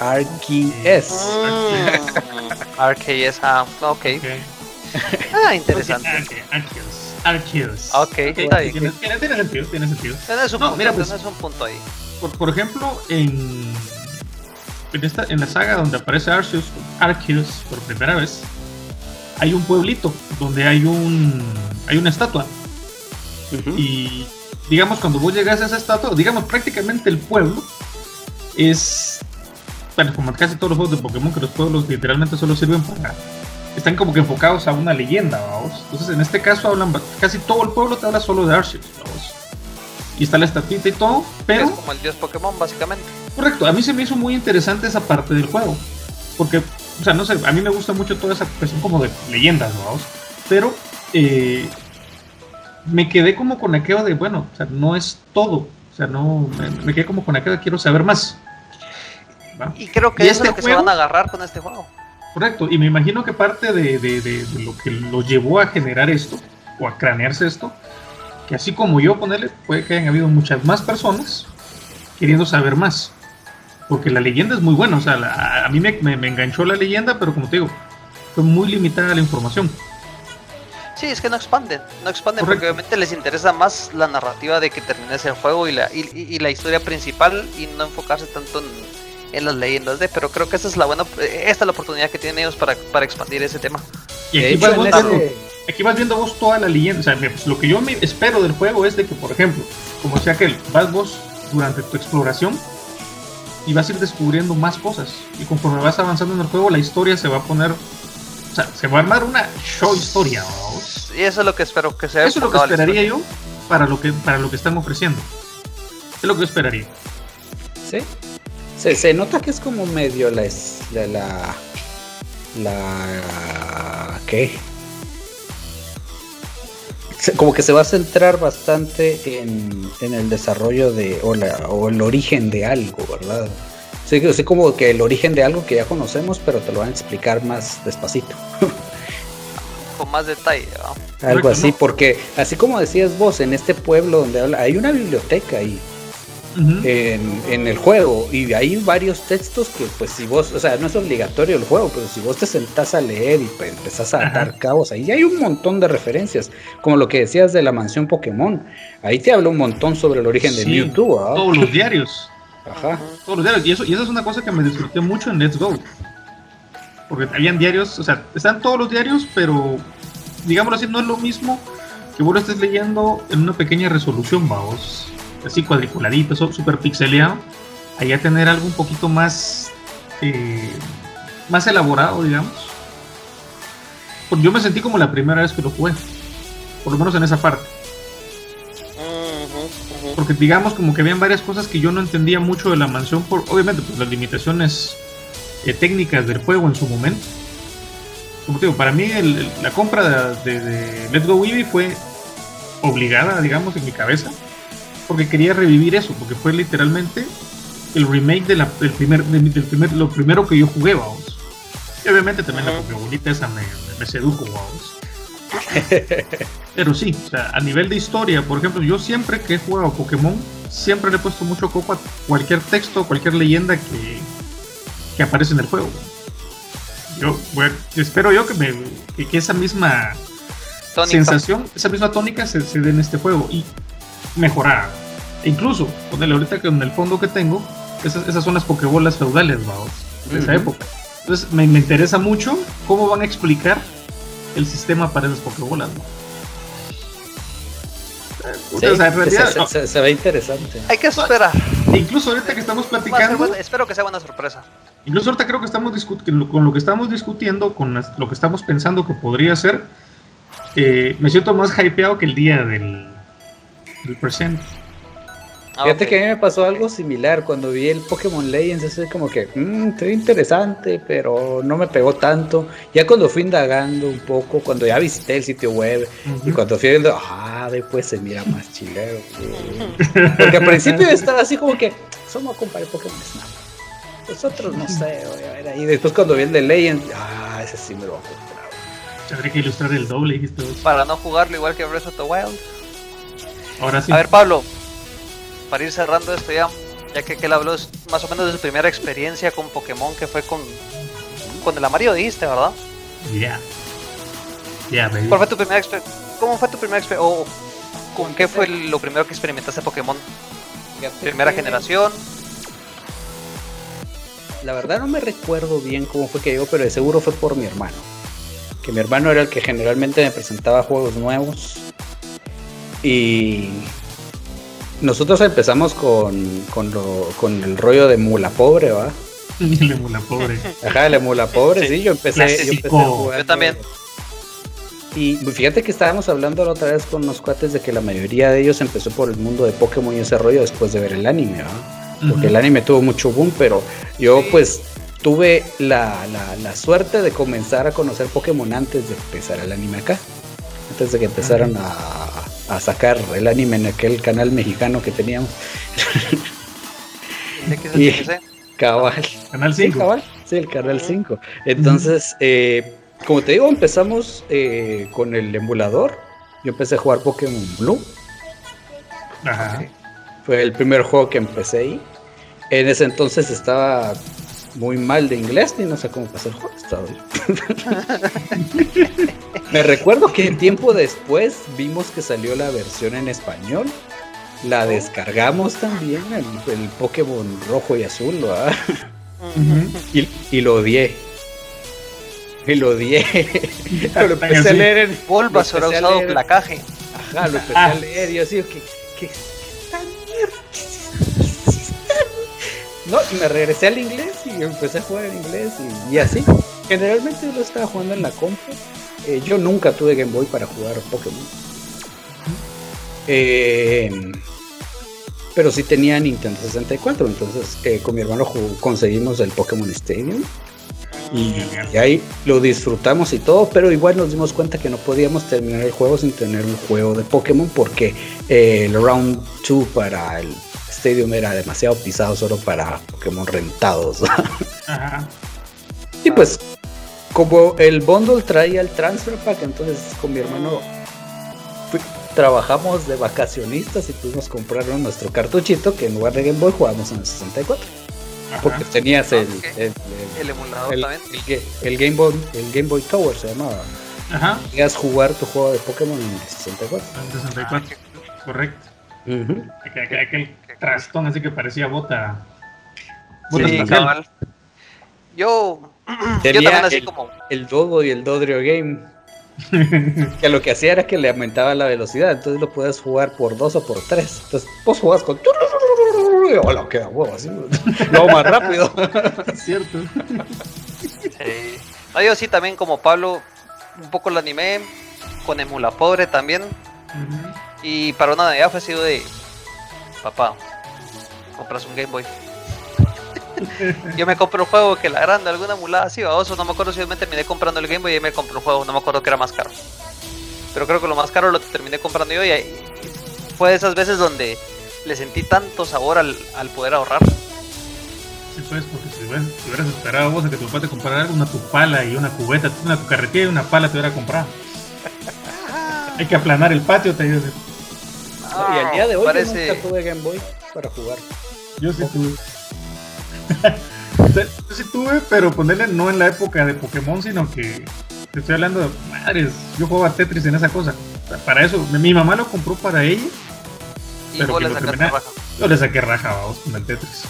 RKS. Mm. RKS, ah, ok. okay. Ah, interesante. Arceus. Arceus. Ok, okay. Tiene, tiene, tiene, sentido, tiene sentido. Tienes un, no, punto, mira, pues, tienes un punto ahí. Por, por ejemplo, en, en, esta, en la saga donde aparece Arceus, Arceus por primera vez, hay un pueblito donde hay un hay una estatua. Uh -huh. Y digamos, cuando vos llegas a esa estatua, digamos, prácticamente el pueblo es. Bueno, como casi todos los juegos de Pokémon, que los pueblos literalmente solo sirven para. Están como que enfocados a una leyenda, vamos. Entonces, en este caso, hablan. Casi todo el pueblo te habla solo de Arceus, vamos. Y está la estatuita y todo, pero. Es como el dios Pokémon, básicamente. Correcto, a mí se me hizo muy interesante esa parte del juego. Porque, o sea, no sé, a mí me gusta mucho toda esa cuestión como de leyendas, vamos. Pero. Eh, me quedé como con aquello de, bueno, o sea, no es todo. O sea, no, me, me quedé como con aquello de quiero saber más. ¿Va? Y creo que y eso este es lo que juego, se van a agarrar con este juego. Correcto, y me imagino que parte de, de, de, de, lo que lo llevó a generar esto, o a cranearse esto, que así como yo ponerle, puede que hayan habido muchas más personas queriendo saber más. Porque la leyenda es muy buena, o sea, la, a mí me, me, me enganchó la leyenda, pero como te digo, fue muy limitada la información. Sí, es que no expanden, no expanden Correcto. porque obviamente les interesa más la narrativa de que termines el juego y la, y, y la historia principal y no enfocarse tanto en, en, las leyendas de, pero creo que esta es la buena, esta es la oportunidad que tienen ellos para, para expandir ese tema. Y aquí, ese... aquí vas viendo vos toda la leyenda, o sea, pues, lo que yo me espero del juego es de que, por ejemplo, como sea que vas vos durante tu exploración y vas a ir descubriendo más cosas y conforme vas avanzando en el juego la historia se va a poner o sea, se va a armar una show historia, vamos. Y eso es lo que espero que sea. Eso es lo que esperaría yo para lo que, para lo que están ofreciendo. Es lo que yo esperaría. Sí. Se, se nota que es como medio la. La. La. la ¿Qué? Como que se va a centrar bastante en, en el desarrollo de. O, la, o el origen de algo, ¿verdad? Sí, así como que el origen de algo que ya conocemos, pero te lo van a explicar más despacito. Con más detalle, ¿no? Algo así, porque así como decías vos, en este pueblo donde habla, hay una biblioteca ahí. Uh -huh. en, en, el juego y hay varios textos que pues si vos, o sea, no es obligatorio el juego, pero si vos te sentás a leer y pues, empezás a atar Ajá. cabos, ahí hay un montón de referencias, como lo que decías de la mansión Pokémon, ahí te habla un montón sobre el origen sí, de Mewtwo. ¿ah? Todos los diarios. Ajá. Todos los diarios. Y eso, y eso es una cosa que me disfruté mucho en Let's Go. Porque habían diarios, o sea, están todos los diarios, pero digámoslo así, no es lo mismo que vos lo estés leyendo en una pequeña resolución, vamos. Así cuadriculadito, súper pixeleado. Allá tener algo un poquito más. Eh, más elaborado, digamos. Porque yo me sentí como la primera vez que lo jugué. Por lo menos en esa parte porque digamos como que habían varias cosas que yo no entendía mucho de la mansión por obviamente pues las limitaciones eh, técnicas del juego en su momento como te digo para mí el, el, la compra de, de, de, Let's Go Eevee fue obligada digamos en mi cabeza porque quería revivir eso porque fue literalmente el remake de la, del primer, del primer, lo primero que yo jugué, vamos. Y obviamente también la bonita esa me, me sedujo, vamos. Pero sí, o sea, a nivel de historia, por ejemplo, yo siempre que he jugado Pokémon, siempre le he puesto mucho coco a cualquier texto, cualquier leyenda que, que aparece en el juego. Yo espero yo que, me, que, esa misma sensación, esa misma tónica se, se dé en este juego y mejorar. E incluso, ponerle ahorita que en el fondo que tengo, esas, esas son las Pokébolas feudales, vamos, de esa época. Entonces me, me interesa mucho cómo van a explicar el sistema para esas Pokébolas, se, ve interesante. Hay que esperar. Incluso ahorita que estamos platicando. espero que sea una sorpresa. Incluso ahorita creo que estamos discutiendo, con lo que estamos discutiendo, con lo que estamos pensando que podría ser, eh, me siento más hypeado que el día del, del presente. Ah, Fíjate que a mí me pasó algo similar cuando vi el Pokémon Legends, es como que, mmm, estoy interesante, pero no me pegó tanto. Ya cuando fui indagando un poco, cuando ya visité el sitio web y cuando fui viendo, ah, después se mira más chilero. Porque al principio estaba así como que, solo a comparar Pokémon Snap. Nosotros no sé, voy a ver ahí. Después cuando vi el de Legends, ah, ese sí me lo voy a comprar. Habría que ilustrar el doble. Para no jugarlo igual que Breath of the Wild. Ahora sí. A ver, Pablo, para ir cerrando esto ya, ya que él habló más o menos de su primera experiencia con Pokémon, que fue con, con el amarillo, dijiste, ¿verdad? Ya. Ya, ¿Cuál fue tu primera ¿Cómo fue tu primera experiencia? ¿O con qué fue lo primero que experimentaste Pokémon? ¿Primera generación? La verdad no me recuerdo bien cómo fue que llegó, pero de seguro fue por mi hermano. Que mi hermano era el que generalmente me presentaba juegos nuevos. Y nosotros empezamos con, con, lo, con el rollo de mula pobre, ¿va? el mula pobre. Ajá, el mula pobre, sí, yo empecé, yo empecé a jugar. Yo también. Y fíjate que estábamos hablando la otra vez con unos cuates de que la mayoría de ellos empezó por el mundo de Pokémon y ese rollo después de ver el anime, ¿va? Porque el anime tuvo mucho boom, pero yo pues tuve la, la, la, suerte de comenzar a conocer Pokémon antes de empezar el anime acá. Antes de que empezaran a, a sacar el anime en aquel canal mexicano que teníamos. y, cabal. Canal 5. Sí, cabal. Sí, el canal 5. Entonces, eh, como te digo, empezamos eh, con el emulador. Yo empecé a jugar Pokémon Blue. Ajá. Fue el primer juego que empecé ahí. En ese entonces estaba muy mal de inglés y no sé cómo pasar el juego. Me recuerdo que tiempo después vimos que salió la versión en español. La descargamos también, el, Pokémon rojo y azul, y, y, lo odié. Y lo odié. lo empecé a leer en. Polva sobre usado placaje. Ajá, lo empecé a leer y yo así, que, No, y me regresé al inglés y empecé a jugar en inglés y, así. Generalmente lo estaba jugando en la compu. Eh, yo nunca tuve Game Boy para jugar Pokémon. Eh, pero sí tenía Nintendo 64, entonces eh, con mi hermano conseguimos el Pokémon Stadium. Y, y, ahí lo disfrutamos y todo, pero igual nos dimos cuenta que no podíamos terminar el juego sin tener un juego de Pokémon porque el Round 2 para el Stadium era demasiado pisado solo para Pokémon rentados. Y pues, como el bundle traía el transfer pack, entonces con mi hermano trabajamos de vacacionistas y pudimos comprar nuestro cartuchito que en lugar de Game Boy jugamos en el 64. Porque tenías el, el, emulador también. El, Game Boy, el Game Boy Tower se llamaba. Ajá. Podías jugar tu juego de Pokémon en el 64. En el 64, correcto. aquel, trastón así que parecía bota. bota sí, Yo, yo también así el, como. El Dodo y el Dodrio Game. que lo que hacía era que le aumentaba la velocidad, entonces lo puedes jugar por dos o por tres. Entonces vos jugás con. Hola, queda huevo así. Lo más rápido. es cierto. Sí. No, yo sí también como Pablo, un poco lo animé, con Emula Pobre también. Y para una Navidad fue sido de papá, compras un Game Boy. yo me compro un juego que la grande, alguna mulada así, oso, no me acuerdo si yo me terminé comprando el Game Boy y me compré un juego, no me acuerdo que era más caro. Pero creo que lo más caro lo terminé comprando yo y, fue de esas veces donde le sentí tanto sabor al, poder ahorrar. Sí, pues, porque si hubieras, esperado vos a que tu papá te comprara una tu pala y una cubeta, una tu carretilla y una pala te hubiera comprado. Hay que aplanar el patio, te digo. Y al día de hoy Parece... yo nunca tuve Game Boy para jugar. Yo sí tuve. yo sí tuve, pero ponerle no en la época de Pokémon, sino que te estoy hablando de madres. Yo jugaba Tetris en esa cosa. Para eso, mi mamá lo compró para ella. Y pero le raja. Yo le saqué raja, vamos, con el Tetris.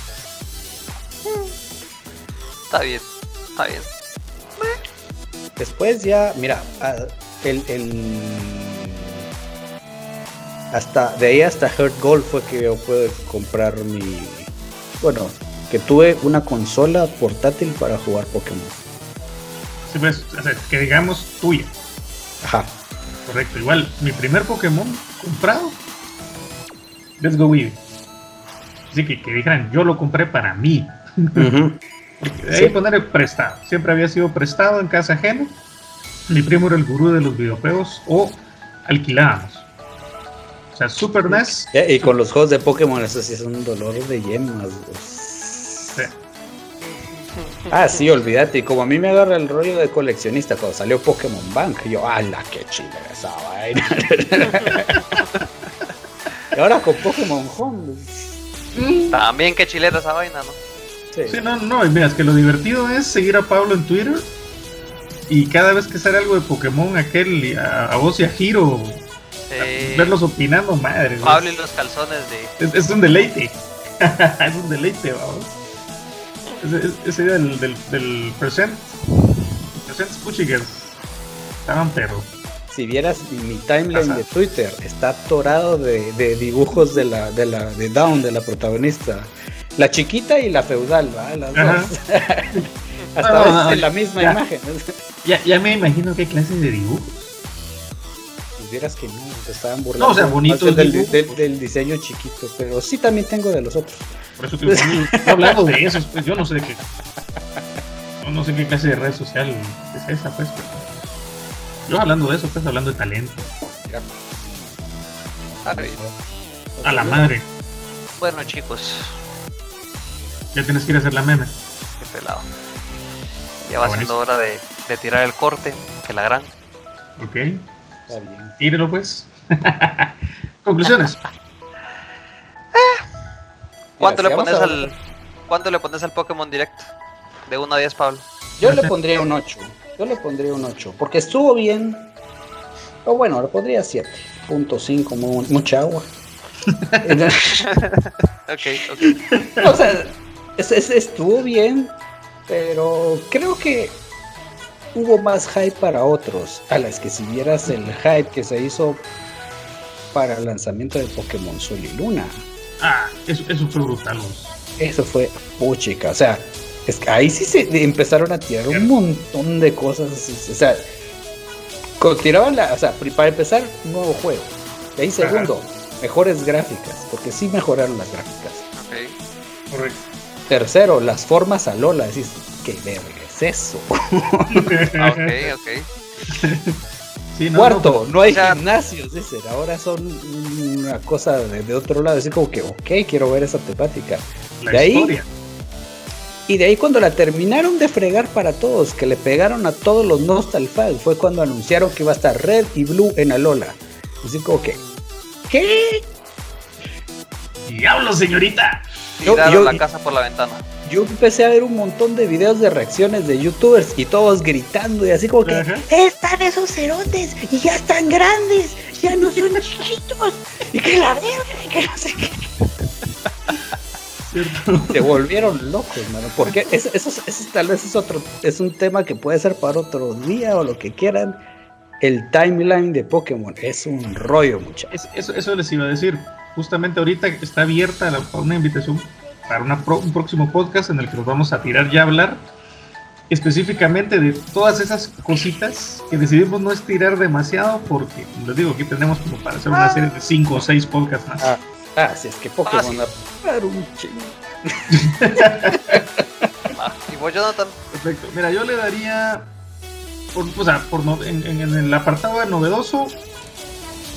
Está bien, está bien. Después ya, mira, ah, el, el, hasta de ahí hasta Heart Gold fue que yo pude comprar mi bueno que tuve una consola portátil para jugar Pokémon. Sí pues que digamos tuya. Ajá. Correcto igual mi primer Pokémon comprado Let's Go Eevee así que que dijeran yo lo compré para mí. De ahí prestado. Siempre había sido prestado en casa ajena. Mi primo era el gurú de los videojuegos o alquilábamos. O sea, Super NES. Y con los juegos de Pokémon, eso sí es un dolor de yemas. Sí. Ah, sí, olvídate. Como a mí me agarra el rollo de coleccionista cuando salió Pokémon Bank, yo, ¡ala, qué chile esa vaina! y ahora con Pokémon Home. También qué chilera esa vaina, ¿no? Sí. sí, no, no, mira, es que lo divertido es seguir a Pablo en Twitter y cada vez que sale algo de Pokémon, aquel, a, vos y a Hiro, verlos opinando, madre. Pablo y los calzones de. Es, un deleite. es un deleite, vamos. Ese, del, del, del Present. Present Spuchiger. Estaban pero. Si vieras mi timeline de Twitter, está atorado de, de, dibujos de la, de la de Down, de la protagonista. La chiquita y la feudal, ¿va? Las dos. Hasta en la misma imagen. Ya, ya me imagino qué clase de dibujos. Pues vieras que no, se estaban burlando. No, o sea, bonito del, del, diseño chiquito, pero sí también tengo de los otros. Por eso te digo, hablando de eso, pues yo no sé de qué. No, sé qué clase de red social es esa, pues. yo hablando de eso, pues hablando de talento. A la madre. Bueno, chicos. Ya tienes que ir a hacer la meme. Qué pelado. Ya va siendo hora de, tirar el corte, que la gran. Ok. Está bien. Tírelo pues. Conclusiones. ¿Cuánto le pones al ¿Cuánto le pones al Pokémon Direct? De 1 a 10, Pablo. Yo le pondría un 8. Yo le pondría un 8. Porque estuvo bien. O bueno, le pondría 7.5, mucha agua. ok, ok. O sea, estuvo bien, pero creo que hubo más hype para otros. A las que si vieras el hype que se hizo para el lanzamiento de Pokémon Sol y Luna. Ah, eso, fue brutal. Eso fue puchica. O sea, es que ahí sí se empezaron a tirar un montón de cosas. O sea, tiraban la. O sea, para empezar, un nuevo juego. De ahí, segundo, mejores gráficas. Porque sí mejoraron las gráficas. Ok. Correcto. Tercero, las formas a Lola. Decís, ¿qué verga es eso? ok, ok. Cuarto, no, hay gimnasios, dice. Ahora son una cosa de, otro lado. Así como que, ok, quiero ver esa temática. de ahí. Y de ahí cuando la terminaron de fregar para todos, que le pegaron a todos los Nostalfag, fue cuando anunciaron que iba a estar Red y Blue en Alola. Así como que, ¿qué? Diablo, señorita. Tiraron la casa por la ventana. Yo empecé a ver un montón de videos de reacciones de youtubers y todos gritando y así como que están esos cerotes y ya están grandes, ya no son chiquitos y que la verga que no sé qué. Se volvieron locos, mano. Porque eso, eso, tal vez es otro, es un tema que puede ser para otro día o lo que quieran. El timeline de Pokémon es un rollo, muchachos. Eso, eso les iba a decir justamente ahorita está abierta una invitación para un próximo podcast en el que nos vamos a tirar ya a hablar específicamente de todas esas cositas que decidimos no estirar demasiado porque, les digo, aquí tenemos como para hacer una serie de 5 o 6 podcasts más. Ah, ah si es que Pokémon ah, un chingo. Ah, y vos, Jonathan. Perfecto. Mira, yo le daría, o sea, por en, el apartado de novedoso,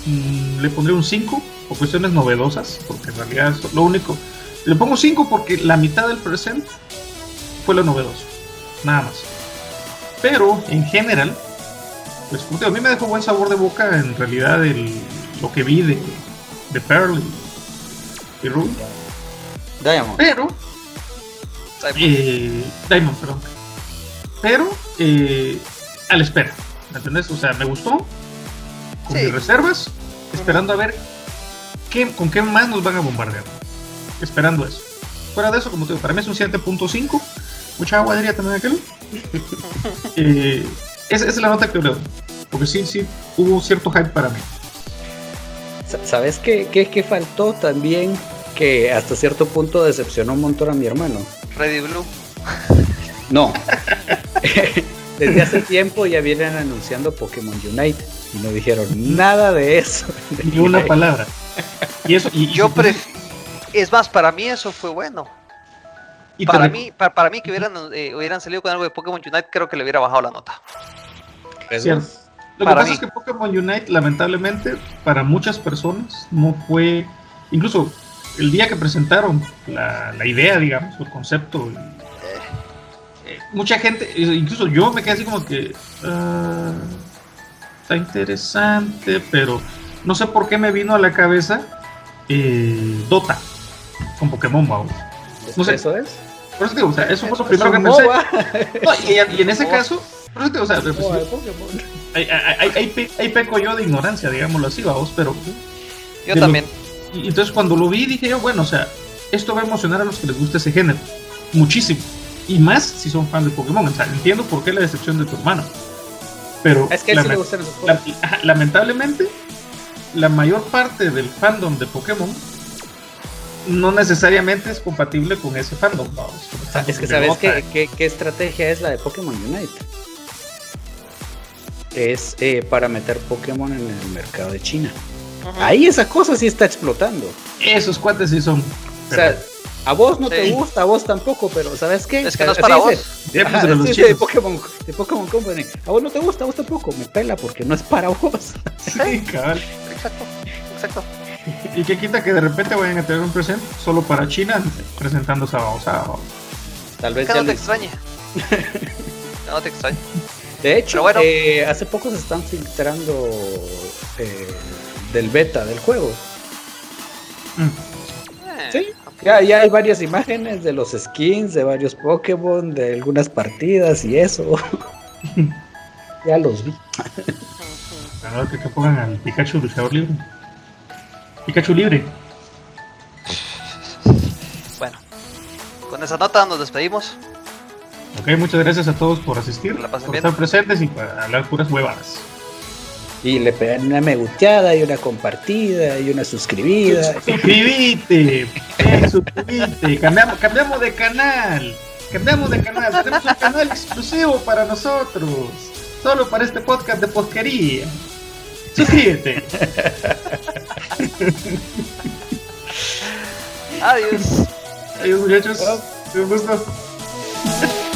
mm, le pondría un 5 o cuestiones novedosas, porque en realidad es lo único. Le pongo 5 porque la mitad del present fue lo novedoso. Nada más. Pero en general, pues a mí me dejó buen sabor de boca en realidad el, lo que vi de, de Pearl y, y Ruby. Diamond. Pero. Eh, Diamond, perdón. Pero, eh, a la espera. ¿Me entendés? O sea, me gustó. Con mis reservas. Esperando a ver qué, con qué más nos van a bombardear. Esperando eso. Fuera de eso, como te digo, para mí es un 7.5. Mucha agua diría también aquel. eh, esa, es la nota que le Porque sí, sí, hubo cierto hype para mí. ¿Sabes qué, qué, qué faltó también? que hasta cierto punto decepcionó un montón a mi hermano. Ready Blue. No. Desde hace tiempo ya vienen anunciando Pokémon Unite y no dijeron nada de eso. Ni una palabra. Y eso, y, yo es más, para mí eso fue bueno. Y para mí, para, mí que hubieran, eh, hubieran salido con algo de Pokémon Unite, creo que le hubiera bajado la nota. Cierto. Lo que pasa es que Pokémon Unite, lamentablemente, para muchas personas no fue, incluso el día que presentaron la, idea, digamos, el concepto, eh, mucha gente, incluso yo me quedé así como que ah, está interesante, pero no sé por qué me vino a la cabeza eh, Dota con Pokémon, vamos. No sé. ¿Eso es? Por eso digo, o sea, eso fue lo primero que pensé. y, en ese caso, por eso digo, o sea, pues, ahí, peco yo de ignorancia, digámoslo así, vamos, pero. Yo también. Y entonces cuando lo vi dije yo, bueno, o sea, esto va a emocionar a los que les gusta ese género. Muchísimo. Y más si son fans de Pokémon. O sea, entiendo por qué la decepción de tu hermano. Pero es que le gustan esos la, lamentablemente, la mayor parte del fandom de Pokémon no necesariamente es compatible con ese fandom. es que sabes qué, qué, estrategia es la de Pokémon Unite. Es eh, para meter Pokémon en el mercado de China. Ahí esa cosa sí está explotando. Esos cuates sí son. O sea, a vos no te gusta, a vos tampoco, pero ¿sabes qué? Es que no es para vos. de, Pokémon, de Pokémon Company. A vos no te gusta, a vos tampoco. Me pela porque no es para vos. Sí, cabal. Exacto, exacto. Y que quita que de repente vayan a tener un presente solo para China presentando sábado, sábado. Tal vez. Que no te extraña. no te extraña. De hecho, eh, hace poco se están filtrando eh, del beta del juego. Mm. Sí, ya, ya hay varias imágenes de los skins, de varios Pokémon, de algunas partidas y eso. ya los vi. Claro, que te pongan al Pikachu luchador libre. Pikachu libre. Bueno, con esa nota nos despedimos. Ok, muchas gracias a todos por asistir, por estar presentes y para hablar puras huevadas. Y le pegan una me gusteada y una compartida y una suscribida. Suscribite, suscribite. Cambiamos, cambiamos de canal. Cambiamos de canal. Tenemos un canal exclusivo para nosotros. Solo para este podcast de posquería. Suscitem! Aí, é ah, isso. Aí, os gente, eu gosto.